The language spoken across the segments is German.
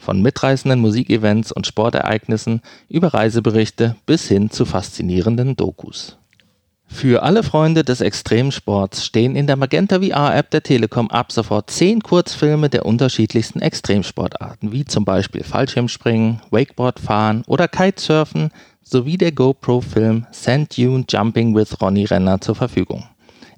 Von mitreißenden Musikevents und Sportereignissen über Reiseberichte bis hin zu faszinierenden Dokus. Für alle Freunde des Extremsports stehen in der Magenta VR-App der Telekom ab sofort 10 Kurzfilme der unterschiedlichsten Extremsportarten, wie zum Beispiel Fallschirmspringen, Wakeboardfahren oder Kitesurfen, sowie der GoPro-Film Sand Dune Jumping with Ronny Renner zur Verfügung.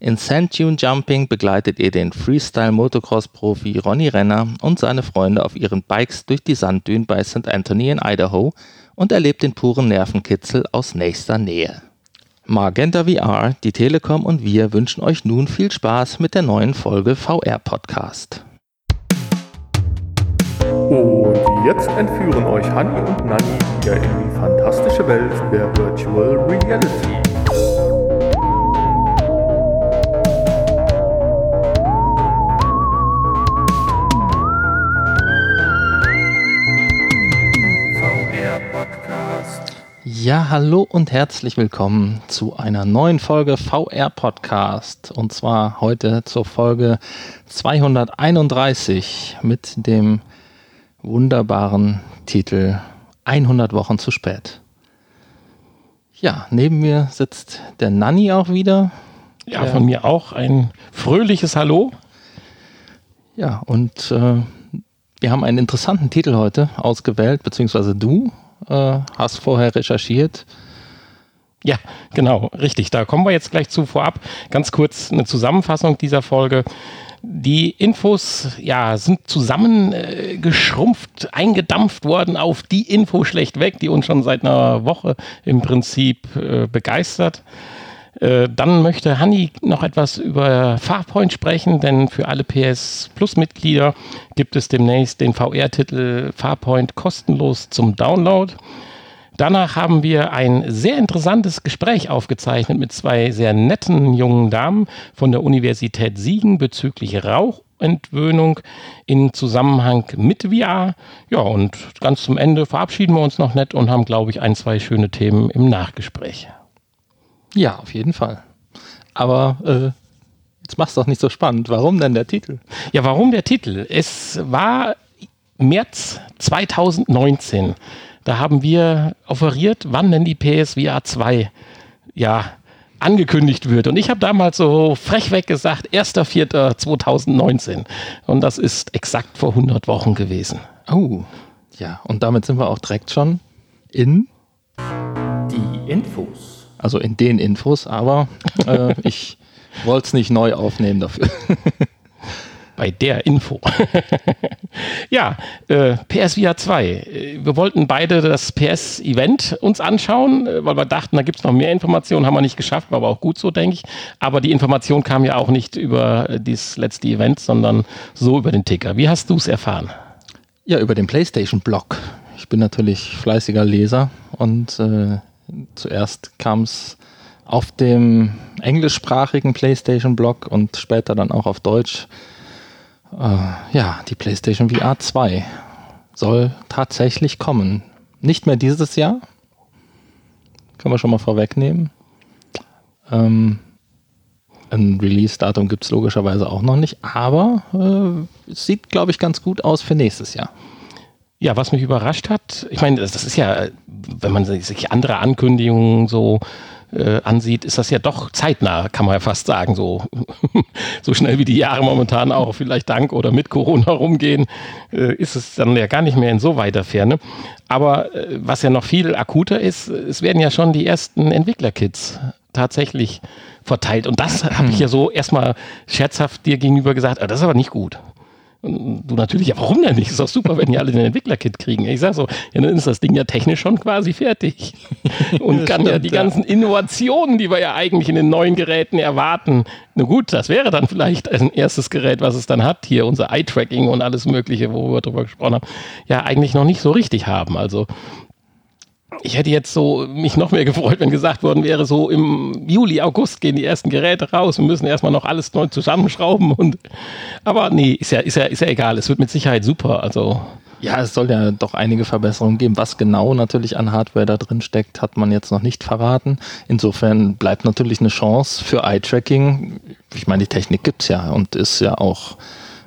In Sand Dune Jumping begleitet ihr den Freestyle-Motocross-Profi Ronny Renner und seine Freunde auf ihren Bikes durch die Sanddünen bei St. Anthony in Idaho und erlebt den puren Nervenkitzel aus nächster Nähe. Magenta VR, die Telekom und wir wünschen euch nun viel Spaß mit der neuen Folge VR Podcast. Und jetzt entführen euch Hanni und Nanni wieder in die fantastische Welt der Virtual Reality. Ja, hallo und herzlich willkommen zu einer neuen Folge VR Podcast. Und zwar heute zur Folge 231 mit dem wunderbaren Titel 100 Wochen zu spät. Ja, neben mir sitzt der Nanni auch wieder. Ja, von mir auch ein fröhliches Hallo. Ja, und äh, wir haben einen interessanten Titel heute ausgewählt, beziehungsweise du äh, hast vorher recherchiert. Ja, genau, richtig. Da kommen wir jetzt gleich zu vorab. Ganz kurz eine Zusammenfassung dieser Folge. Die Infos ja, sind zusammengeschrumpft, äh, eingedampft worden auf die Info schlecht weg, die uns schon seit einer Woche im Prinzip äh, begeistert. Äh, dann möchte Hanni noch etwas über Farpoint sprechen, denn für alle PS Plus Mitglieder gibt es demnächst den VR-Titel Farpoint kostenlos zum Download. Danach haben wir ein sehr interessantes Gespräch aufgezeichnet mit zwei sehr netten jungen Damen von der Universität Siegen bezüglich Rauchentwöhnung in Zusammenhang mit VR. Ja, und ganz zum Ende verabschieden wir uns noch nett und haben, glaube ich, ein, zwei schöne Themen im Nachgespräch. Ja, auf jeden Fall. Aber äh, jetzt mach's doch nicht so spannend. Warum denn der Titel? Ja, warum der Titel? Es war März 2019. Da haben wir offeriert, wann denn die PSVR 2 ja, angekündigt wird. Und ich habe damals so frechweg gesagt, 1.4.2019. Und das ist exakt vor 100 Wochen gewesen. Oh, ja. Und damit sind wir auch direkt schon in die Infos also in den Infos, aber äh, ich wollte es nicht neu aufnehmen dafür. Bei der Info. ja, äh, PSVR 2. Wir wollten beide das PS-Event uns anschauen, äh, weil wir dachten, da gibt es noch mehr Informationen, haben wir nicht geschafft, war aber auch gut so, denke ich. Aber die Information kam ja auch nicht über dieses letzte Event, sondern so über den Ticker. Wie hast du es erfahren? Ja, über den PlayStation-Blog. Ich bin natürlich fleißiger Leser und äh, Zuerst kam es auf dem englischsprachigen PlayStation-Blog und später dann auch auf Deutsch. Äh, ja, die PlayStation VR 2 soll tatsächlich kommen. Nicht mehr dieses Jahr. Können wir schon mal vorwegnehmen. Ähm, ein Release-Datum gibt es logischerweise auch noch nicht, aber äh, sieht, glaube ich, ganz gut aus für nächstes Jahr. Ja, was mich überrascht hat, ich meine, das, ist ja, wenn man sich andere Ankündigungen so äh, ansieht, ist das ja doch zeitnah, kann man ja fast sagen, so, so schnell wie die Jahre momentan auch vielleicht dank oder mit Corona rumgehen, äh, ist es dann ja gar nicht mehr in so weiter Ferne. Aber äh, was ja noch viel akuter ist, es werden ja schon die ersten Entwicklerkits tatsächlich verteilt. Und das habe ich ja so erstmal scherzhaft dir gegenüber gesagt, ah, das ist aber nicht gut. Und du natürlich, ja, warum denn nicht? Ist doch super, wenn die alle den Entwicklerkit kriegen. Ich sag so, ja, dann ist das Ding ja technisch schon quasi fertig. Und kann stimmt, ja die ja. ganzen Innovationen, die wir ja eigentlich in den neuen Geräten erwarten, na gut, das wäre dann vielleicht ein erstes Gerät, was es dann hat, hier unser Eye-Tracking und alles Mögliche, wo wir drüber gesprochen haben, ja, eigentlich noch nicht so richtig haben. Also ich hätte jetzt so mich noch mehr gefreut, wenn gesagt worden wäre, so im Juli, August gehen die ersten Geräte raus und müssen erstmal noch alles neu zusammenschrauben und aber nee, ist ja, ist ja, ist ja egal. Es wird mit Sicherheit super. Also ja, es soll ja doch einige Verbesserungen geben. Was genau natürlich an Hardware da drin steckt, hat man jetzt noch nicht verraten. Insofern bleibt natürlich eine Chance für Eye-Tracking. Ich meine, die Technik gibt's ja und ist ja auch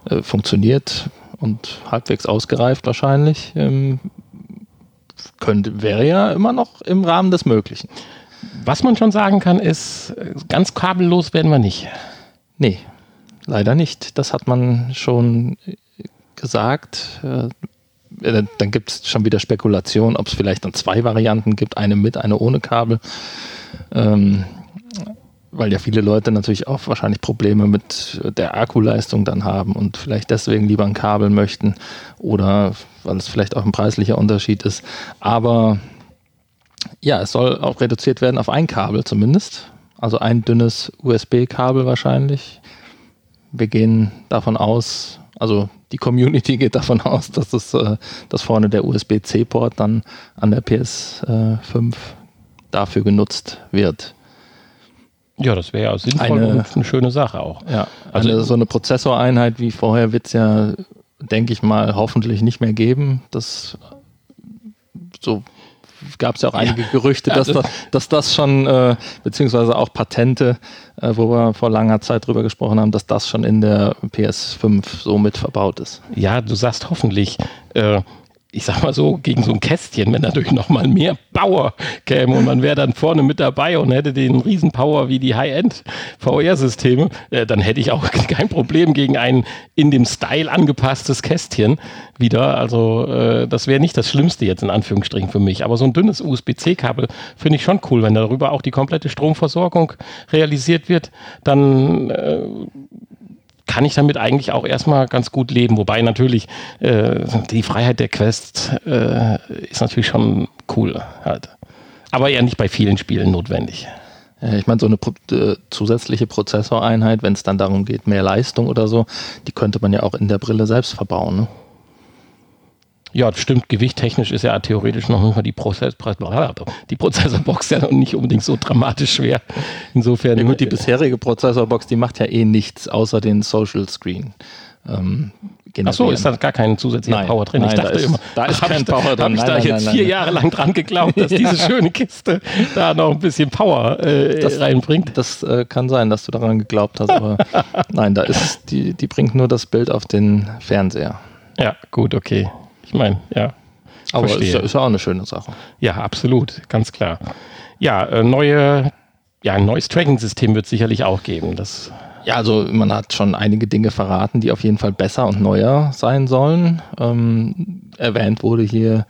äh, funktioniert und halbwegs ausgereift wahrscheinlich. Ähm, könnte, wäre ja immer noch im Rahmen des Möglichen. Was man schon sagen kann, ist, ganz kabellos werden wir nicht. Nee, leider nicht. Das hat man schon gesagt. Äh, äh, dann gibt es schon wieder Spekulation, ob es vielleicht dann zwei Varianten gibt, eine mit, eine ohne Kabel. Ähm, weil ja viele Leute natürlich auch wahrscheinlich Probleme mit der Akkuleistung dann haben und vielleicht deswegen lieber ein Kabel möchten oder weil es vielleicht auch ein preislicher Unterschied ist. Aber ja, es soll auch reduziert werden auf ein Kabel zumindest. Also ein dünnes USB-Kabel wahrscheinlich. Wir gehen davon aus, also die Community geht davon aus, dass, das, äh, dass vorne der USB-C-Port dann an der PS5 dafür genutzt wird. Ja, das wäre ja sinnvoll eine, und eine schöne Sache auch. Ja, also eine, so eine Prozessoreinheit wie vorher wird es ja, denke ich mal, hoffentlich nicht mehr geben. Das so gab es ja auch einige ja. Gerüchte, dass, also, das, dass das schon, äh, beziehungsweise auch Patente, äh, wo wir vor langer Zeit drüber gesprochen haben, dass das schon in der PS5 so mit verbaut ist. Ja, du sagst hoffentlich. Äh, ich sag mal so, gegen so ein Kästchen, wenn dadurch nochmal mehr Power käme und man wäre dann vorne mit dabei und hätte den Riesenpower wie die High-End VR-Systeme, äh, dann hätte ich auch kein Problem gegen ein in dem Style angepasstes Kästchen wieder. Also äh, das wäre nicht das Schlimmste jetzt in Anführungsstrichen für mich. Aber so ein dünnes USB-C-Kabel finde ich schon cool, wenn darüber auch die komplette Stromversorgung realisiert wird, dann äh, kann ich damit eigentlich auch erstmal ganz gut leben. Wobei natürlich äh, die Freiheit der Quest äh, ist natürlich schon cool halt. Aber eher nicht bei vielen Spielen notwendig. Ich meine, so eine äh, zusätzliche Prozessoreinheit, wenn es dann darum geht, mehr Leistung oder so, die könnte man ja auch in der Brille selbst verbauen. Ne? Ja, stimmt. Gewichttechnisch ist ja theoretisch noch nicht mal die, Prozess, die Prozessorbox ja noch nicht unbedingt so dramatisch schwer. Insofern. Ja, gut, die bisherige Prozessorbox, die macht ja eh nichts außer den Social Screen. Ähm, Ach so, ist da gar kein zusätzlicher nein, Power drin? Nein, ich dachte da ist, immer, da ist kein Power drin. Habe ich da nein, jetzt vier Jahre lang dran geglaubt, dass diese schöne Kiste da noch ein bisschen Power äh, das, reinbringt? Das äh, kann sein, dass du daran geglaubt hast, aber nein, da ist die, die bringt nur das Bild auf den Fernseher. Ja, gut, okay. Ich meine, ja. Aber ist ja, ist ja auch eine schöne Sache. Ja, absolut, ganz klar. Ja, äh, neue, ja, ein neues Tracking-System wird es sicherlich auch geben. Das ja, also man hat schon einige Dinge verraten, die auf jeden Fall besser und neuer sein sollen. Ähm, erwähnt wurde hier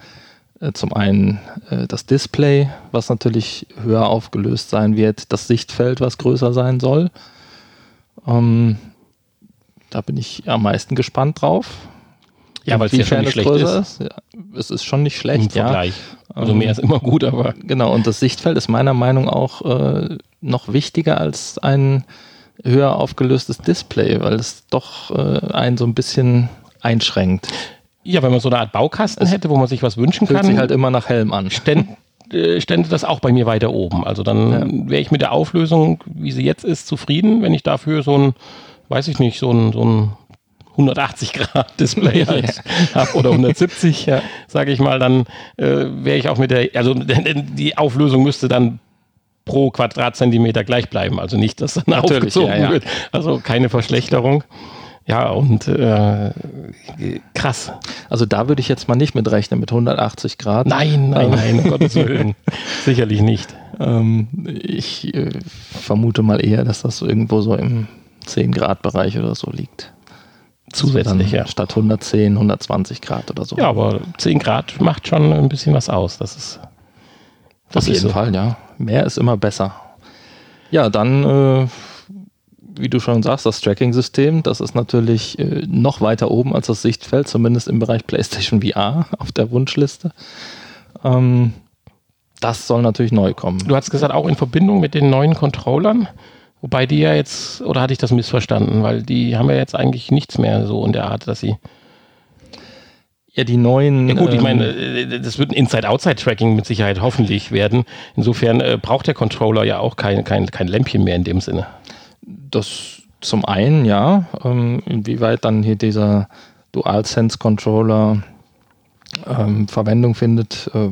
äh, zum einen äh, das Display, was natürlich höher aufgelöst sein wird, das Sichtfeld, was größer sein soll. Ähm, da bin ich am meisten gespannt drauf. Ja, weil es ja schon nicht schlecht ist. ist. Ja, es ist schon nicht schlecht, Im Vergleich. Ja. Also mehr ist immer gut, aber. Genau, und das Sichtfeld ist meiner Meinung nach auch äh, noch wichtiger als ein höher aufgelöstes Display, weil es doch äh, einen so ein bisschen einschränkt. Ja, wenn man so eine Art Baukasten es hätte, wo man sich was wünschen fühlt kann. sich halt immer nach Helm an. Ständ, äh, stände das auch bei mir weiter oben. Also dann ja. wäre ich mit der Auflösung, wie sie jetzt ist, zufrieden, wenn ich dafür so ein, weiß ich nicht, so ein, so ein 180 Grad Display halt ja. oder 170, ja. sage ich mal, dann äh, wäre ich auch mit der, also die Auflösung müsste dann pro Quadratzentimeter gleich bleiben, also nicht, dass dann Natürlich, aufgezogen ja, wird, also keine Verschlechterung. Ja, und äh, krass. Also da würde ich jetzt mal nicht mit rechnen, mit 180 Grad. Nein, nein, nein, um Gottes Willen. Sicherlich nicht. Ähm, ich äh, vermute mal eher, dass das irgendwo so im 10 Grad Bereich oder so liegt zusätzlich, ja. Statt 110, 120 Grad oder so. Ja, aber 10 Grad macht schon ein bisschen was aus. Das ist. Das Auf jeden so. Fall, ja. Mehr ist immer besser. Ja, dann, äh, wie du schon sagst, das Tracking-System, das ist natürlich äh, noch weiter oben als das Sichtfeld, zumindest im Bereich PlayStation VR auf der Wunschliste. Ähm, das soll natürlich neu kommen. Du hast gesagt, auch in Verbindung mit den neuen Controllern. Wobei die ja jetzt, oder hatte ich das missverstanden? Weil die haben ja jetzt eigentlich nichts mehr so in der Art, dass sie. Ja, die neuen. Ja gut, ich ähm, meine, äh, das wird ein Inside-Outside-Tracking mit Sicherheit hoffentlich werden. Insofern äh, braucht der Controller ja auch kein, kein, kein Lämpchen mehr in dem Sinne. Das zum einen, ja. Ähm, inwieweit dann hier dieser DualSense-Controller ähm, Verwendung findet, äh,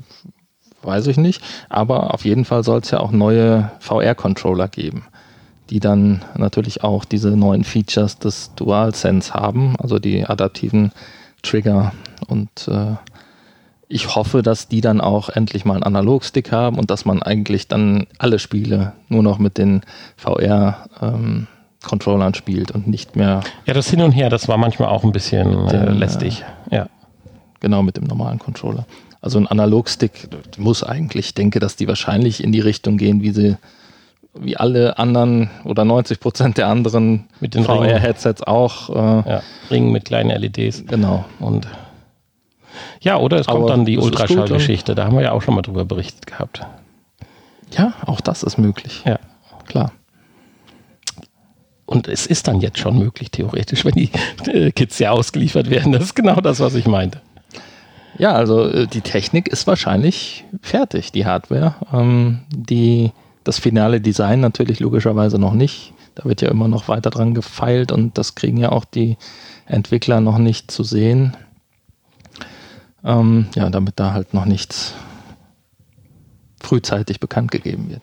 weiß ich nicht. Aber auf jeden Fall soll es ja auch neue VR-Controller geben, die dann natürlich auch diese neuen Features des DualSense haben, also die adaptiven Trigger. Und äh, ich hoffe, dass die dann auch endlich mal einen Analogstick haben und dass man eigentlich dann alle Spiele nur noch mit den VR ähm, Controllern spielt und nicht mehr Ja, das Hin und Her, das war manchmal auch ein bisschen äh, Den, lästig. Ja. genau mit dem normalen Controller. Also ein Analogstick muss eigentlich, ich denke, dass die wahrscheinlich in die Richtung gehen, wie sie wie alle anderen oder 90 Prozent der anderen Mit den Ringen. VR-Headsets auch. Äh, ja. Ring mit kleinen LEDs. Genau. Und ja, oder es kommt dann die Ultraschallgeschichte. Da haben wir ja auch schon mal drüber berichtet gehabt. Ja, auch das ist möglich. Ja. Klar. Und es ist dann jetzt schon möglich, theoretisch, wenn die äh, Kids ja ausgeliefert werden. Das ist genau das, was ich meinte. Ja, also äh, die Technik ist wahrscheinlich fertig, die Hardware. Ähm, die, das finale Design natürlich logischerweise noch nicht. Da wird ja immer noch weiter dran gefeilt und das kriegen ja auch die Entwickler noch nicht zu sehen. Ähm, ja, damit da halt noch nichts frühzeitig bekannt gegeben wird.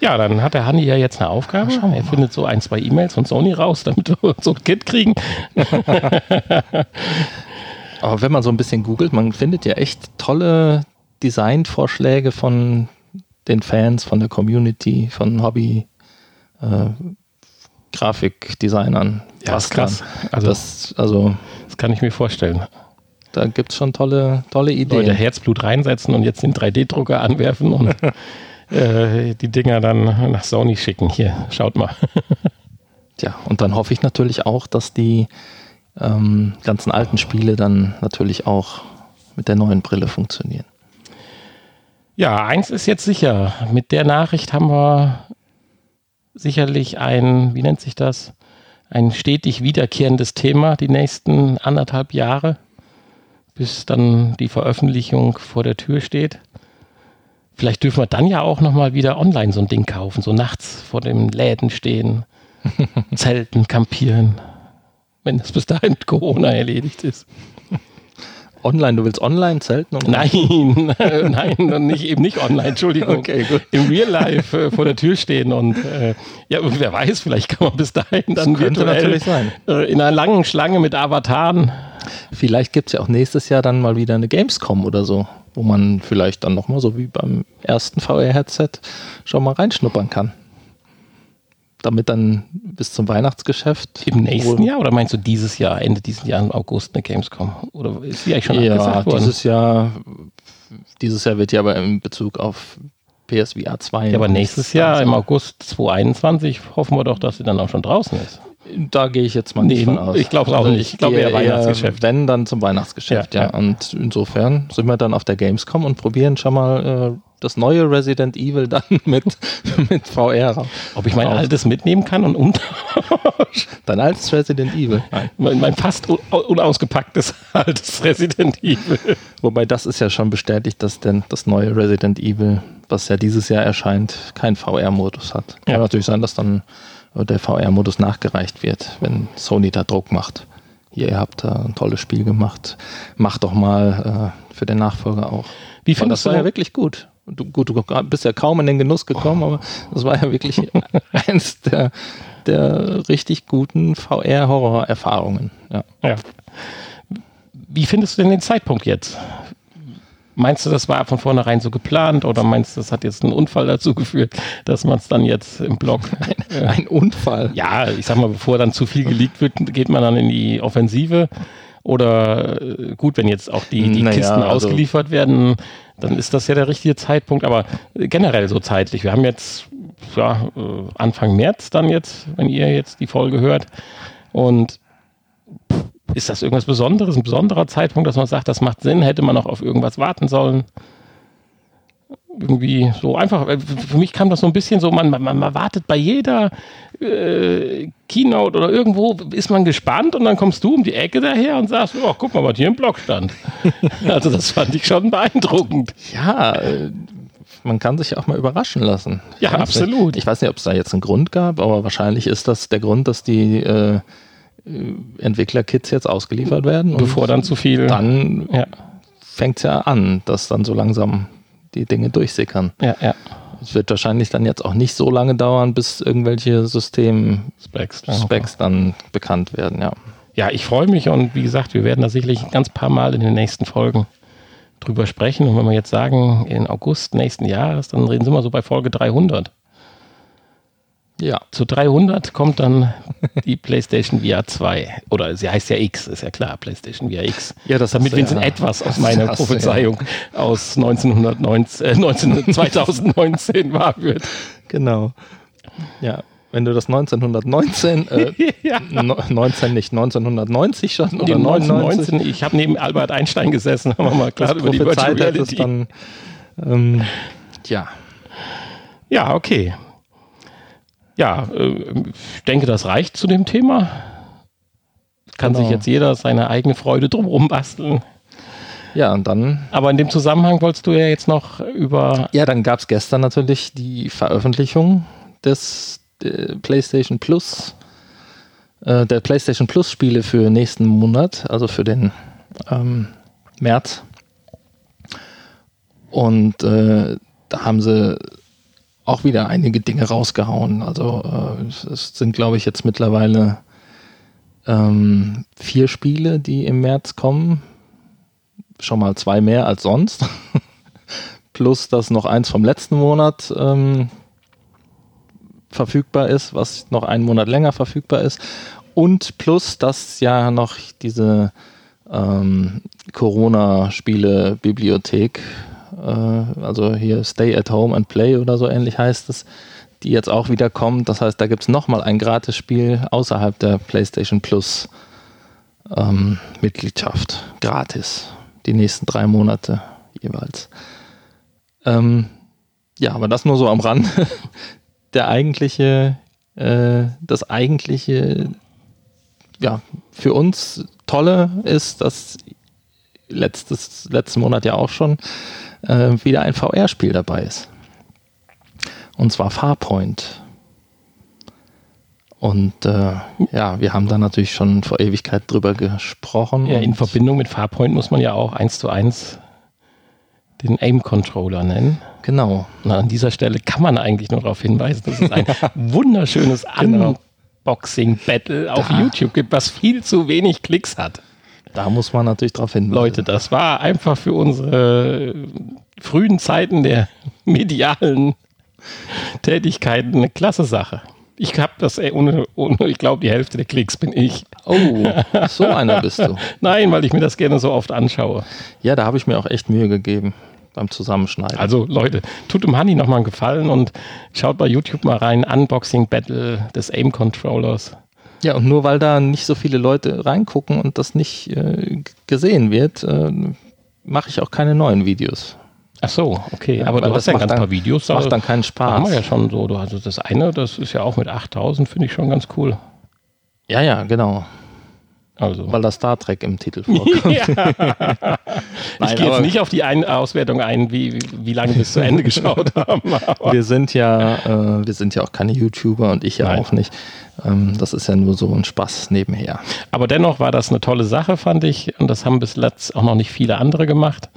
Ja, dann hat der Hanni ja jetzt eine Aufgabe. Er findet so ein, zwei E-Mails von Sony raus, damit wir so ein Kit kriegen. Aber wenn man so ein bisschen googelt, man findet ja echt tolle Designvorschläge von den Fans, von der Community, von Hobby, äh, Grafikdesignern. Ja, ist krass. Also, Also- das, also Das kann ich mir vorstellen. da gibt es schon tolle, tolle Ideen. Leute Herzblut reinsetzen und jetzt den 3D-Drucker anwerfen und äh, die Dinger dann nach Sony schicken. Hier, schaut mal. Tja, und dann hoffe ich natürlich auch, dass die ähm, ganzen alten Spiele dann natürlich auch mit der neuen Brille funktionieren. Ja, eins ist jetzt sicher. Mit der Nachricht haben wir sicherlich ein, wie nennt sich das? Ein stetig wiederkehrendes Thema die nächsten anderthalb Jahre, bis dann die Veröffentlichung vor der Tür steht. Vielleicht dürfen wir dann ja auch nochmal wieder online so ein Ding kaufen, so nachts vor den Läden stehen, zelten, campieren, wenn es bis dahin Corona erledigt ist. Online, du willst online zelten? Nein, nein, nicht, eben nicht online, Entschuldigung. Okay, gut. Im Real Life äh, vor der Tür stehen und äh, ja, und wer weiß, vielleicht kann man bis dahin dann könnte virtuell natürlich sein. Äh, in einer langen Schlange mit Avataren. Vielleicht gibt es ja auch nächstes Jahr dann mal wieder eine Gamescom oder so, wo man vielleicht dann nochmal so wie beim ersten VR-Headset schon mal reinschnuppern kann. Damit dann bis zum Weihnachtsgeschäft. Im nächsten Jahr oder meinst du dieses Jahr, Ende dieses Jahr im August eine Gamescom? Oder ist die eigentlich schon Ja, dieses Jahr, dieses Jahr wird ja aber in Bezug auf PSVR 2. ja, aber nächstes Jahr im August 2021 hoffen wir doch, dass sie dann auch schon draußen ist. Da gehe ich jetzt mal Nee, nicht von aus. Also ich glaub's auch nicht. Ich glaube eher Weihnachtsgeschäft. Wenn, dann zum Weihnachtsgeschäft, Ja, ja, ja. Und insofern sind wir dann auf der Gamescom und probieren schon mal äh, das neue Resident Evil dann mit, mit VR. Ob ich mein altes mitnehmen kann und umtauschen? Dein altes Resident Evil. Nein. mein, mein fast un unausgepacktes altes Resident Evil. Wobei das ist ja schon bestätigt, dass denn das neue Resident Evil, was ja dieses Jahr erscheint, keinen VR-Modus hat. Kann Ja. natürlich sein, dass dann der VR-Modus nachgereicht wird, wenn Sony da Druck macht. Hier, ihr habt da ein tolles Spiel gemacht. Macht doch mal äh, für den Nachfolger auch. Wie Und findest das war ja wirklich gut. Du, gut, du bist ja kaum in den Genuss gekommen, aber das war ja wirklich eins der, der richtig guten VR-Horror-Erfahrungen. Ja. Ja. Wie findest du denn den Zeitpunkt jetzt? Meinst du, das war von vornherein so geplant oder meinst du, das hat jetzt einen Unfall dazu geführt, dass man es dann jetzt im Blog. Ein Unfall. Ja, ich sag mal, bevor dann zu viel geleakt wird, geht man dann in die Offensive. Oder äh, gut, wenn jetzt auch die, die Naja, Kisten also- ausgeliefert werden, dann ist das ja der richtige Zeitpunkt. Aber generell so zeitlich. Wir haben jetzt ja, äh, Anfang März dann jetzt, wenn ihr jetzt die Folge hört. Und ist das irgendwas Besonderes, ein besonderer Zeitpunkt, dass man sagt, das macht Sinn, hätte man auch auf irgendwas warten sollen? Irgendwie so einfach, äh, für mich kam das so ein bisschen so, man, man, man wartet bei jeder äh, Keynote oder irgendwo, ist man gespannt und dann kommst du um die Ecke daher und sagst, oh, guck mal, was hier im Blog stand. also das fand ich schon beeindruckend. Ja, äh, man kann sich auch mal überraschen lassen. Ja, ich absolut. Nicht, ich weiß nicht, ob es da jetzt einen Grund gab, aber wahrscheinlich ist das der Grund, dass die äh, Entwicklerkits jetzt ausgeliefert werden. Bevor dann zu viel. Dann ja. fängt es ja an, dass dann so langsam die Dinge durchsickern. Ja, ja. Es wird wahrscheinlich dann jetzt auch nicht so lange dauern, bis irgendwelche System-Specs Specs dann bekannt werden, ja. Ja, ich freue mich und wie gesagt, wir werden da sicherlich ein ganz paar Mal in den nächsten Folgen drüber sprechen. Und wenn wir jetzt sagen, in August nächsten Jahres, dann reden wir so bei Folge 300. Ja. Zu 300 kommt dann die PlayStation VR 2. Oder sie heißt ja X, ist ja klar, PlayStation VR X. Ja, das Damit wenigstens ja. etwas aus meiner Prophezeiung ja. aus 1919, äh, 19, 2019 wahr wird. Genau. Ja, wenn du das 1919, äh, ja. 19 nicht, 1990 schon oder 1919, ich habe neben Albert Einstein gesessen, haben wir mal klar über die Virtual Reality. Dann, ähm, ja. Ja, okay. Ja, äh, ich denke, das reicht zu dem Thema. Kann genau. sich jetzt jeder seine eigene Freude drumherum basteln. Ja, und dann. Aber in dem Zusammenhang wolltest du ja jetzt noch über. Ja, dann gab es gestern natürlich die Veröffentlichung des äh, PlayStation Plus, äh, der PlayStation Plus Spiele für nächsten Monat, also für den ähm, März. Und äh, da haben sie auch wieder einige Dinge rausgehauen. Also äh, es sind, glaube ich, jetzt mittlerweile ähm, vier Spiele, die im März kommen. Schon mal zwei mehr als sonst. Plus, dass noch eins vom letzten Monat ähm, verfügbar ist, was noch einen Monat länger verfügbar ist. Und plus, dass ja noch diese ähm, Corona-Spiele-Bibliothek, also hier Stay at Home and Play oder so ähnlich heißt es, die jetzt auch wieder kommt. Das heißt, da gibt es nochmal ein Gratis-Spiel außerhalb der PlayStation Plus ähm, Mitgliedschaft. Gratis. Die nächsten drei Monate jeweils. Ähm, ja, aber das nur so am Rand. der eigentliche, äh, das eigentliche, ja, für uns tolle ist, dass letztes, letzten Monat ja auch schon äh, wieder ein VR-Spiel dabei ist. Und zwar Farpoint. Und äh, ja, wir haben da natürlich schon vor Ewigkeit drüber gesprochen. Ja, in Verbindung mit Farpoint muss man ja auch eins zu eins den Aim-Controller nennen. Genau. Na, an dieser Stelle kann man eigentlich nur darauf hinweisen, dass es ein wunderschönes genau. Unboxing-Battle auf da. YouTube gibt, was viel zu wenig Klicks hat. Da muss man natürlich drauf hinweisen. Leute, das war einfach für unsere frühen Zeiten der medialen Tätigkeiten eine klasse Sache. Ich habe das, ohne, ohne ich glaube, die Hälfte der Klicks bin ich. Oh, so einer bist du. Nein, weil ich mir das gerne so oft anschaue. Ja, da habe ich mir auch echt Mühe gegeben beim Zusammenschneiden. Also Leute, tut dem Honey nochmal einen Gefallen und schaut bei YouTube mal rein, Unboxing Battle des Aim Controllers. Ja, und nur weil da nicht so viele Leute reingucken und das nicht äh, gesehen wird, äh, mache ich auch keine neuen Videos. Ach so, okay. Ja, aber du hast ja ganz dann, paar Videos. Das macht dann keinen Spaß. Haben wir ja schon so. Also das eine, das ist ja auch mit 8000, finde ich schon ganz cool. Ja, ja, genau. Also. Weil das Star Trek im Titel vorkommt. Ja. ich gehe jetzt nicht auf die ein Auswertung ein, wie, wie lange wir es zu Ende geschaut haben. wir sind ja, äh, wir sind ja auch keine YouTuber und ich ja Nein. auch nicht. Ähm, das ist ja nur so ein Spaß nebenher. Aber dennoch war das eine tolle Sache, fand ich. Und das haben bis letzt auch noch nicht viele andere gemacht.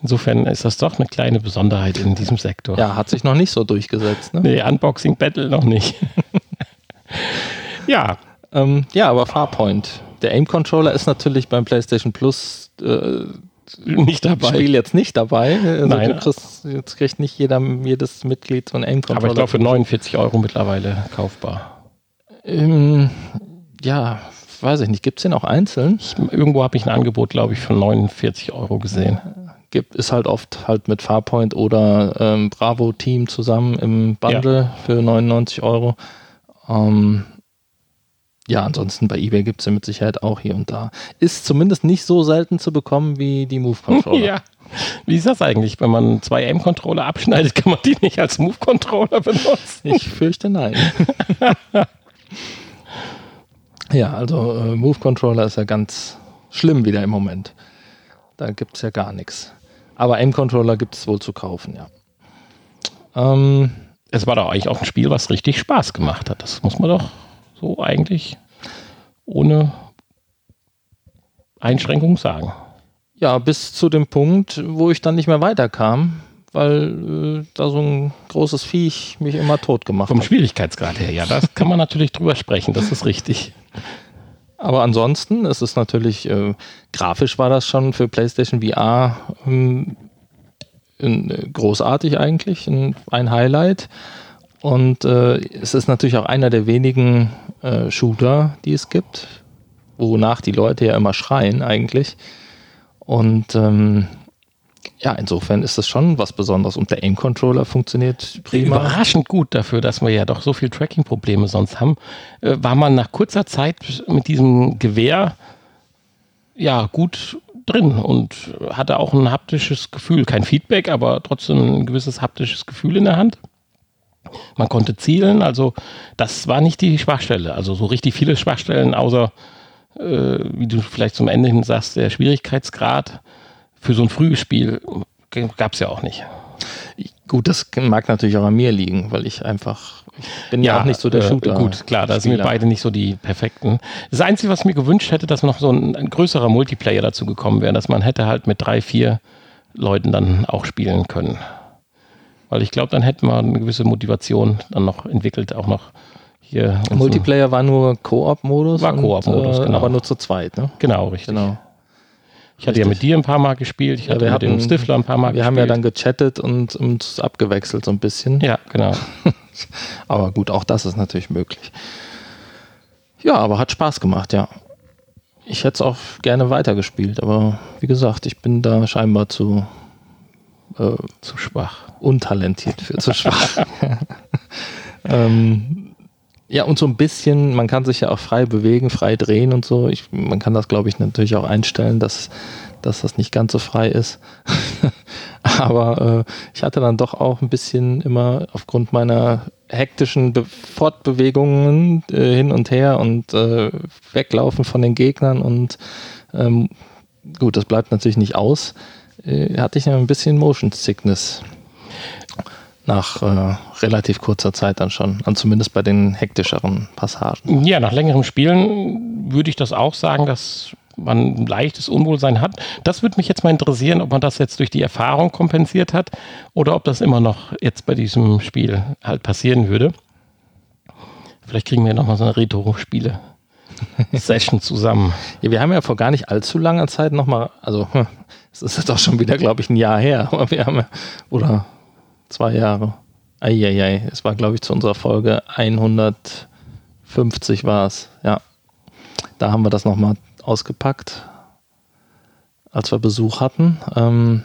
Insofern ist das doch eine kleine Besonderheit in diesem Sektor. Ja, hat sich noch nicht so durchgesetzt. Ne? Nee, Unboxing Battle noch nicht. ja. Ähm, ja, aber Farpoint der Aim-Controller ist natürlich beim PlayStation Plus äh, nicht dabei. Spiel jetzt nicht dabei. Also Nein. Du kriegst, jetzt kriegt nicht jeder, jedes Mitglied so einen Aim-Controller. Aber ich glaube für 49 Euro mittlerweile kaufbar. Ähm, ja, weiß ich nicht. Gibt es den auch einzeln? Ich, irgendwo habe ich ein Angebot, glaube ich, von 49 Euro gesehen. Gibt, ist halt oft halt mit Farpoint oder ähm, Bravo Team zusammen im Bundle ja. für 99 Euro. Ähm, Ja, ansonsten bei eBay gibt es ja mit Sicherheit auch hier und da. Ist zumindest nicht so selten zu bekommen wie die Move-Controller. ja. Wie ist das eigentlich? Wenn man zwei M-Controller abschneidet, kann man die nicht als Move-Controller benutzen? Ich fürchte nein. ja, also äh, Move-Controller ist ja ganz schlimm wieder im Moment. Da gibt es ja gar nichts. Aber M-Controller gibt es wohl zu kaufen, ja. Ähm, es war doch eigentlich auch ein Spiel, was richtig Spaß gemacht hat. Das muss man doch so eigentlich ohne Einschränkung sagen. Ja, bis zu dem Punkt, wo ich dann nicht mehr weiterkam, weil äh, da so ein großes Viech mich immer tot gemacht Vom hat. Schwierigkeitsgrad her, ja, das kann man natürlich drüber sprechen, das ist richtig. Aber ansonsten ist es natürlich, äh, grafisch war das schon für PlayStation VR ähm, äh, großartig eigentlich, ein, ein Highlight. Und äh, es ist natürlich auch einer der wenigen äh, Shooter, die es gibt, wonach die Leute ja immer schreien eigentlich. Und ähm, ja, insofern ist das schon was Besonderes. Und der Aim-Controller funktioniert prima. Überraschend gut dafür, dass wir ja doch so viel Tracking-Probleme sonst haben, äh, war man nach kurzer Zeit mit diesem Gewehr ja gut drin und hatte auch ein haptisches Gefühl. Kein Feedback, aber trotzdem ein gewisses haptisches Gefühl in der Hand. Man konnte zielen, also das war nicht die Schwachstelle. Also so richtig viele Schwachstellen, außer, äh, wie du vielleicht zum Ende hin sagst, der Schwierigkeitsgrad für so ein frühes Spiel gab es ja auch nicht. Gut, das mag natürlich auch an mir liegen, weil ich einfach, ich bin ja, auch nicht so der Shooter. Äh, gut, klar, da sind wir beide nicht so die perfekten. Das Einzige, was ich mir gewünscht hätte, dass noch so ein, ein größerer Multiplayer dazu gekommen wäre, dass man hätte halt mit drei, vier Leuten dann auch spielen können. Weil ich glaube, dann hätten wir eine gewisse Motivation dann noch entwickelt, auch noch hier. Multiplayer war nur Koop-Modus. War Koop-Modus, äh, genau. Aber nur zu zweit, ne? Genau, richtig. Genau. Ich hatte ja mit dir ein paar Mal gespielt, ich hatte ja, mit hatten, dem Stifler ein paar Mal wir gespielt. Wir haben ja dann gechattet und uns abgewechselt so ein bisschen. Ja, genau. aber gut, auch das ist natürlich möglich. Ja, aber hat Spaß gemacht, ja. Ich hätte es auch gerne weitergespielt, aber wie gesagt, ich bin da scheinbar zu, äh, zu schwach. Untalentiert für zu schwach. ähm, ja, und so ein bisschen, man kann sich ja auch frei bewegen, frei drehen und so. Ich, man kann das, glaube ich, natürlich auch einstellen, dass, dass das nicht ganz so frei ist. Aber äh, ich hatte dann doch auch ein bisschen immer aufgrund meiner hektischen Be Fortbewegungen äh, hin und her und äh, weglaufen von den Gegnern und ähm, gut, das bleibt natürlich nicht aus. Äh, hatte ich ein bisschen Motion Sickness nach äh, relativ kurzer Zeit dann schon, und zumindest bei den hektischeren Passagen. Ja, nach längerem Spielen würde ich das auch sagen, dass man ein leichtes Unwohlsein hat. Das würde mich jetzt mal interessieren, ob man das jetzt durch die Erfahrung kompensiert hat oder ob das immer noch jetzt bei diesem Spiel halt passieren würde. Vielleicht kriegen wir nochmal so eine Retro-Spiele. Session zusammen. Ja, wir haben ja vor gar nicht allzu langer Zeit nochmal, also es ist jetzt auch schon wieder, glaube ich, ein Jahr her, wir haben oder Zwei Jahre. Eieiei, es war, glaube ich, zu unserer Folge 150 war es. Ja. Da haben wir das nochmal ausgepackt, als wir Besuch hatten. Ähm,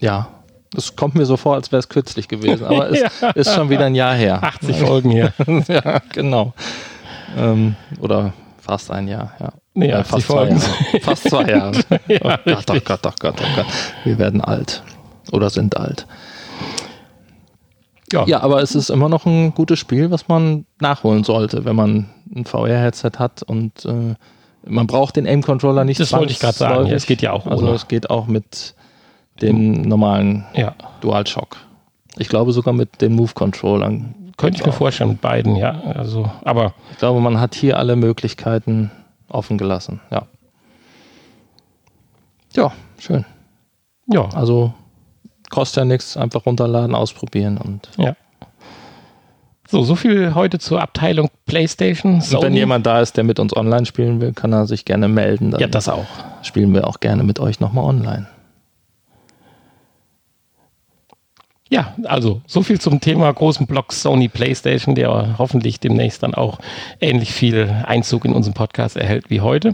ja, es kommt mir so vor, als wäre es kürzlich gewesen, aber es ja. ist schon wieder ein Jahr her. 80 Folgen hier. ja, genau. Ähm, oder fast ein Jahr, ja. Nee, äh, fast, zwei Jahre. fast zwei Jahre. ja, oh Gott, oh Gott, oh Gott, oh Gott. Wir werden alt. Oder sind alt. Ja. ja, aber es ist immer noch ein gutes Spiel, was man nachholen sollte, wenn man ein VR-Headset hat und äh, man braucht den Aim-Controller nicht. Das wollte ich gerade sagen. Ja, es geht ja auch. Also es geht auch mit dem normalen ja. DualShock. Ich glaube sogar mit den Move-Controllern. Könnte ich mir vorstellen, mit beiden, ja. Also, aber ich glaube, man hat hier alle Möglichkeiten offen gelassen. Ja. Ja, schön. Ja. Also kostet ja nichts, einfach runterladen, ausprobieren und. Ja. So, so viel heute zur Abteilung PlayStation. Sony. Und wenn jemand da ist, der mit uns online spielen will, kann er sich gerne melden. Dann ja, das auch. Spielen wir auch gerne mit euch nochmal online. Ja, also so viel zum Thema großen Block Sony PlayStation, der hoffentlich demnächst dann auch ähnlich viel Einzug in unseren Podcast erhält wie heute.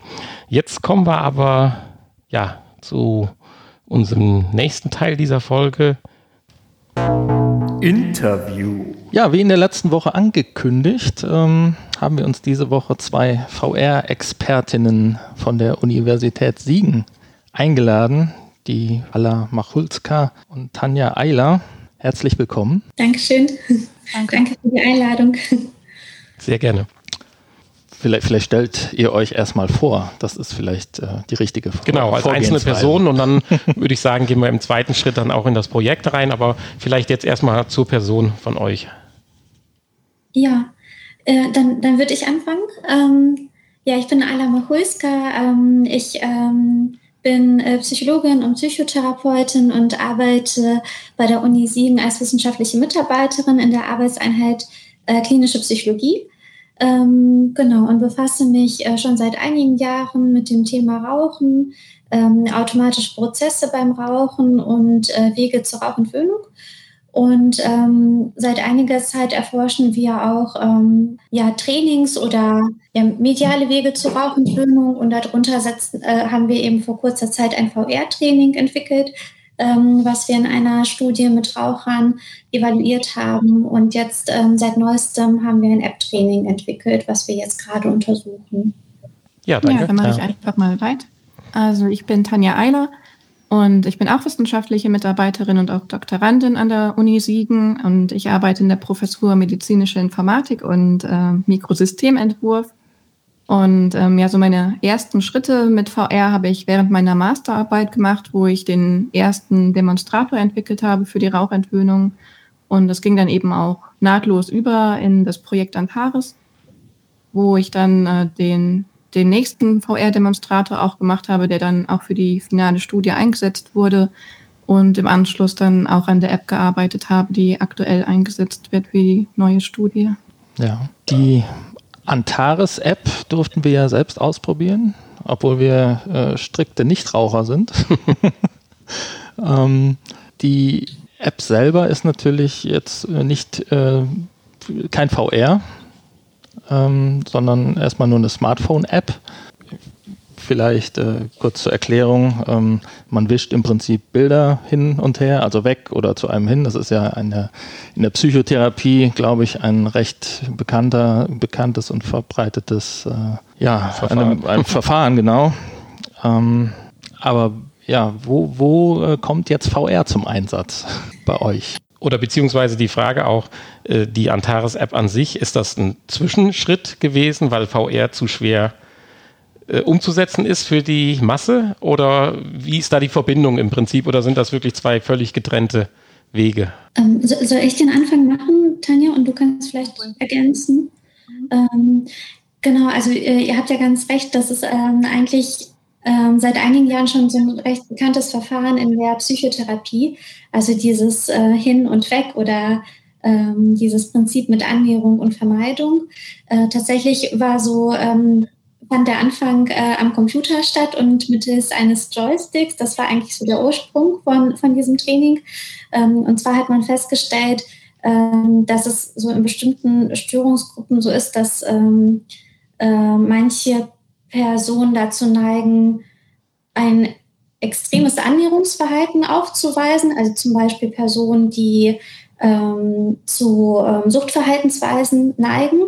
Jetzt kommen wir aber ja zu unserem nächsten Teil dieser Folge. Interview. Ja, wie in der letzten Woche angekündigt, ähm, haben wir uns diese Woche zwei VR-Expertinnen von der Universität Siegen eingeladen, die Alla Machulska und Tanja Eiler. Herzlich willkommen. Dankeschön. Danke. Danke für die Einladung. Sehr gerne. Vielleicht, vielleicht, stellt ihr euch erstmal vor. Das ist vielleicht äh, die richtige Frage. Genau, als einzelne Person und dann würde ich sagen, gehen wir im zweiten Schritt dann auch in das Projekt rein, aber vielleicht jetzt erstmal zur Person von euch. Ja, äh, dann, dann würde ich anfangen. Ähm, ja, ich bin Ala Machulska. Ähm, ich ähm, bin äh, Psychologin und Psychotherapeutin und arbeite bei der Uni Siegen als wissenschaftliche Mitarbeiterin in der Arbeitseinheit äh, klinische Psychologie. Ähm, genau, und befasse mich äh, schon seit einigen Jahren mit dem Thema Rauchen, ähm, automatische Prozesse beim Rauchen und äh, Wege zur Rauchentwöhnung. Und ähm, seit einiger Zeit erforschen wir auch ähm, ja, Trainings oder ja, mediale Wege zur Rauchentwöhnung. Und darunter setzen, äh, haben wir eben vor kurzer Zeit ein VR-Training entwickelt, ähm, was wir in einer Studie mit Rauchern evaluiert haben. Und jetzt ähm, seit neuestem haben wir ein App-Training entwickelt, was wir jetzt gerade untersuchen. Ja, danke. Ja, dann mache ich einfach mal weiter. Also ich bin Tanja Eiler und ich bin auch wissenschaftliche Mitarbeiterin und auch Doktorandin an der Uni Siegen und ich arbeite in der Professur Medizinische Informatik und äh, Mikrosystementwurf und ähm, ja, so meine ersten Schritte mit VR habe ich während meiner Masterarbeit gemacht, wo ich den ersten Demonstrator entwickelt habe für die Rauchentwöhnung. Und das ging dann eben auch nahtlos über in das Projekt Antares, wo ich dann äh, den, den nächsten VR-Demonstrator auch gemacht habe, der dann auch für die finale Studie eingesetzt wurde und im Anschluss dann auch an der App gearbeitet habe, die aktuell eingesetzt wird für die neue Studie. Ja, die Antares-App durften wir ja selbst ausprobieren, obwohl wir äh, strikte Nichtraucher sind. ähm, die App selber ist natürlich jetzt äh, nicht äh, kein VR, ähm, sondern erstmal nur eine Smartphone-App vielleicht äh, kurz zur Erklärung. Ähm, man wischt im Prinzip Bilder hin und her, also weg oder zu einem hin. Das ist ja eine, in der Psychotherapie, glaube ich, ein recht bekannter, bekanntes und verbreitetes äh, ja, Verfahren. Eine, ein Verfahren, genau. Ähm, aber ja, wo, wo äh, kommt jetzt VR zum Einsatz bei euch? Oder beziehungsweise die Frage auch, äh, die Antares-App an sich, ist das ein Zwischenschritt gewesen, weil VR zu schwer äh, umzusetzen ist für die Masse? Oder wie ist da die Verbindung im Prinzip? Oder sind das wirklich zwei völlig getrennte Wege? Ähm, so, soll ich den Anfang machen, Tanja, und du kannst vielleicht ergänzen? Ähm, genau, also äh, ihr habt ja ganz recht, dass es ähm, eigentlich ähm, seit einigen Jahren schon so ein recht bekanntes Verfahren in der Psychotherapie, also dieses äh, Hin und Weg oder ähm, dieses Prinzip mit Annäherung und Vermeidung. Äh, tatsächlich war so ähm, fand der Anfang äh, am Computer statt und mittels eines Joysticks. Das war eigentlich so der Ursprung von, von diesem Training. Ähm, und zwar hat man festgestellt, ähm, dass es so in bestimmten Störungsgruppen so ist, dass ähm, äh, manche Personen dazu neigen, ein extremes Annäherungsverhalten aufzuweisen. Also zum Beispiel Personen, die ähm, zu ähm, Suchtverhaltensweisen neigen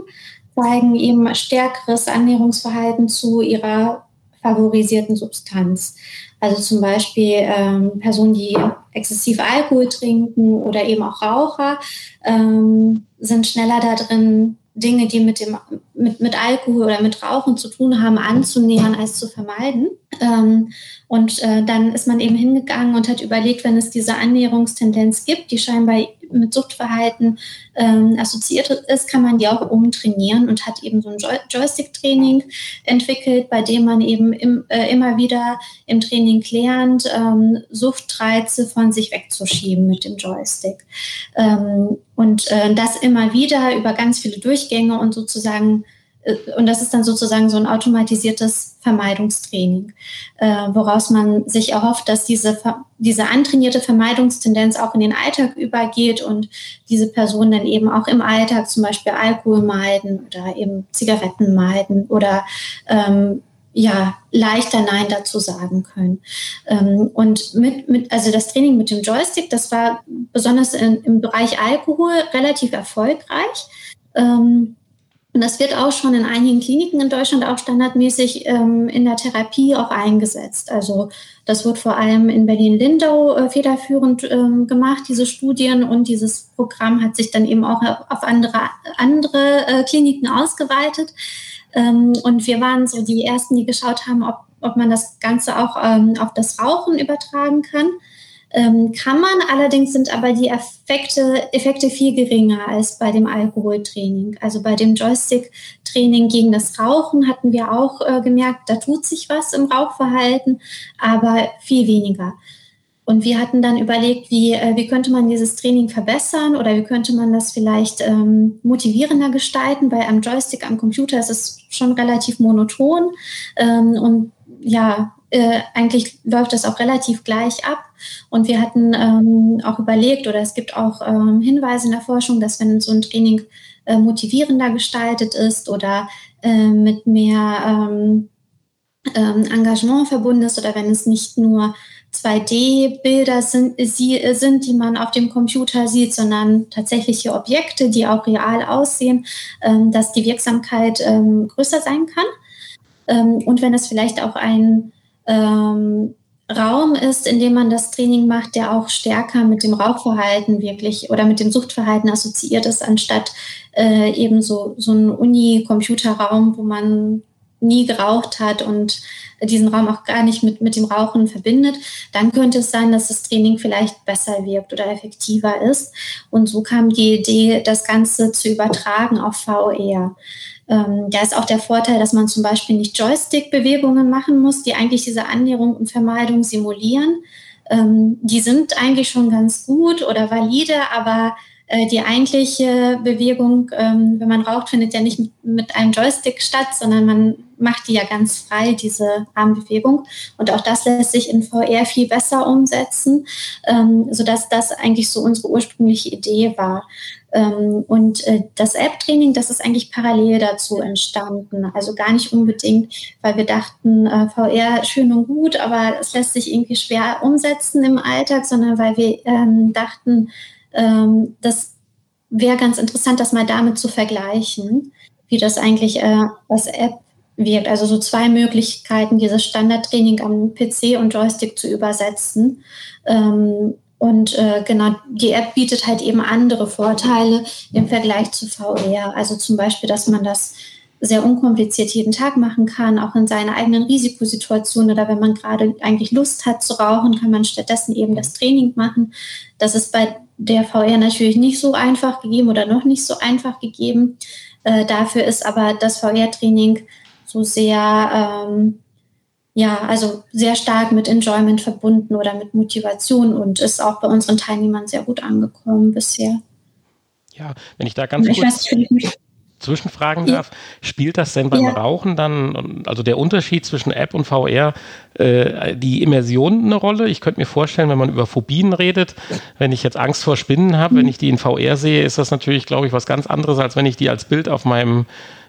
zeigen eben stärkeres Annäherungsverhalten zu ihrer favorisierten Substanz. Also zum Beispiel ähm, Personen, die exzessiv Alkohol trinken oder eben auch Raucher, ähm, sind schneller da drin, Dinge, die mit, dem, mit, mit Alkohol oder mit Rauchen zu tun haben, anzunähern als zu vermeiden. Ähm, und äh, dann ist man eben hingegangen und hat überlegt, wenn es diese Annäherungstendenz gibt, die scheinbar mit Suchtverhalten ähm, assoziiert ist, kann man die auch umtrainieren und hat eben so ein Joy Joystick-Training entwickelt, bei dem man eben im, äh, immer wieder im Training lernt, ähm, Suchtreize von sich wegzuschieben mit dem Joystick. Ähm, und äh, das immer wieder über ganz viele Durchgänge und sozusagen und das ist dann sozusagen so ein automatisiertes Vermeidungstraining, äh, woraus man sich erhofft, dass diese, diese antrainierte Vermeidungstendenz auch in den Alltag übergeht und diese Personen dann eben auch im Alltag zum Beispiel Alkohol meiden oder eben Zigaretten meiden oder ähm, ja, leichter Nein dazu sagen können. Ähm, und mit, mit, also das Training mit dem Joystick, das war besonders in, im Bereich Alkohol relativ erfolgreich. Ähm, Und das wird auch schon in einigen Kliniken in Deutschland auch standardmäßig ähm, in der Therapie auch eingesetzt. Also das wird vor allem in Berlin-Lindau äh, federführend ähm, gemacht, diese Studien. Und dieses Programm hat sich dann eben auch auf andere, andere äh, Kliniken ausgeweitet. Ähm, und wir waren so die Ersten, die geschaut haben, ob, ob man das Ganze auch ähm, auf das Rauchen übertragen kann ähm, kann man. Allerdings sind aber die Effekte, Effekte viel geringer als bei dem Alkoholtraining. Also bei dem Joystick-Training gegen das Rauchen hatten wir auch äh, gemerkt, da tut sich was im Rauchverhalten, aber viel weniger. Und wir hatten dann überlegt, wie, äh, wie könnte man dieses Training verbessern oder wie könnte man das vielleicht ähm, motivierender gestalten, weil am Joystick, am Computer ist es schon relativ monoton ähm, und ja, äh, eigentlich läuft das auch relativ gleich ab. Und wir hatten ähm, auch überlegt, oder es gibt auch ähm, Hinweise in der Forschung, dass wenn so ein Training äh, motivierender gestaltet ist oder äh, mit mehr ähm, ähm Engagement verbunden ist oder wenn es nicht nur 2D-Bilder sind, sie, sind, die man auf dem Computer sieht, sondern tatsächliche Objekte, die auch real aussehen, ähm, dass die Wirksamkeit ähm, größer sein kann. und wenn es vielleicht auch ein ähm, Raum ist, in dem man das Training macht, der auch stärker mit dem Rauchverhalten wirklich oder mit dem Suchtverhalten assoziiert ist, anstatt äh, eben so, so ein Uni-Computerraum, wo man nie geraucht hat und diesen Raum auch gar nicht mit, mit dem Rauchen verbindet, dann könnte es sein, dass das Training vielleicht besser wirkt oder effektiver ist. Und so kam die Idee, das Ganze zu übertragen auf VR. Ähm, da ist auch der Vorteil, dass man zum Beispiel nicht Joystick-Bewegungen machen muss, die eigentlich diese Annäherung und Vermeidung simulieren. Ähm, die sind eigentlich schon ganz gut oder valide, aber äh, die eigentliche Bewegung, ähm, wenn man raucht, findet ja nicht mit, einem Joystick statt, sondern man macht die ja ganz frei, diese Armbewegung. Und auch das lässt sich in VR viel besser umsetzen, ähm, sodass das eigentlich so unsere ursprüngliche Idee war. Ähm, und äh, das App-Training, das ist eigentlich parallel dazu entstanden. Also gar nicht unbedingt, weil wir dachten, äh, VR schön und gut, aber es lässt sich irgendwie schwer umsetzen im Alltag, sondern weil wir ähm, dachten, ähm, das wäre ganz interessant, das mal damit zu vergleichen, wie das eigentlich äh, als App wirkt. Also so zwei Möglichkeiten, dieses Standardtraining am PC und Joystick zu übersetzen. Ähm, und äh, genau, die App bietet halt eben andere Vorteile im Vergleich zu VR. Also zum Beispiel, dass man das sehr unkompliziert jeden Tag machen kann, auch in seiner eigenen Risikosituation oder wenn man gerade eigentlich Lust hat zu rauchen, kann man stattdessen eben das Training machen. Das ist bei der VR natürlich nicht so einfach gegeben oder noch nicht so einfach gegeben. Äh, dafür ist aber das VR-Training so sehr ähm, ja, also sehr stark mit Enjoyment verbunden oder mit Motivation und ist auch bei unseren Teilnehmern sehr gut angekommen bisher. Ja, wenn ich da ganz ich kurz weiß, zwischenfragen ja. darf, spielt das denn beim ja. Rauchen dann, also der Unterschied zwischen App und VR, äh, die Immersion eine Rolle? Ich könnte mir vorstellen, wenn man über Phobien redet, wenn ich jetzt Angst vor Spinnen habe, mhm. wenn ich die in VR sehe, ist das natürlich, glaube ich, was ganz anderes, als wenn ich die als Bild auf meinem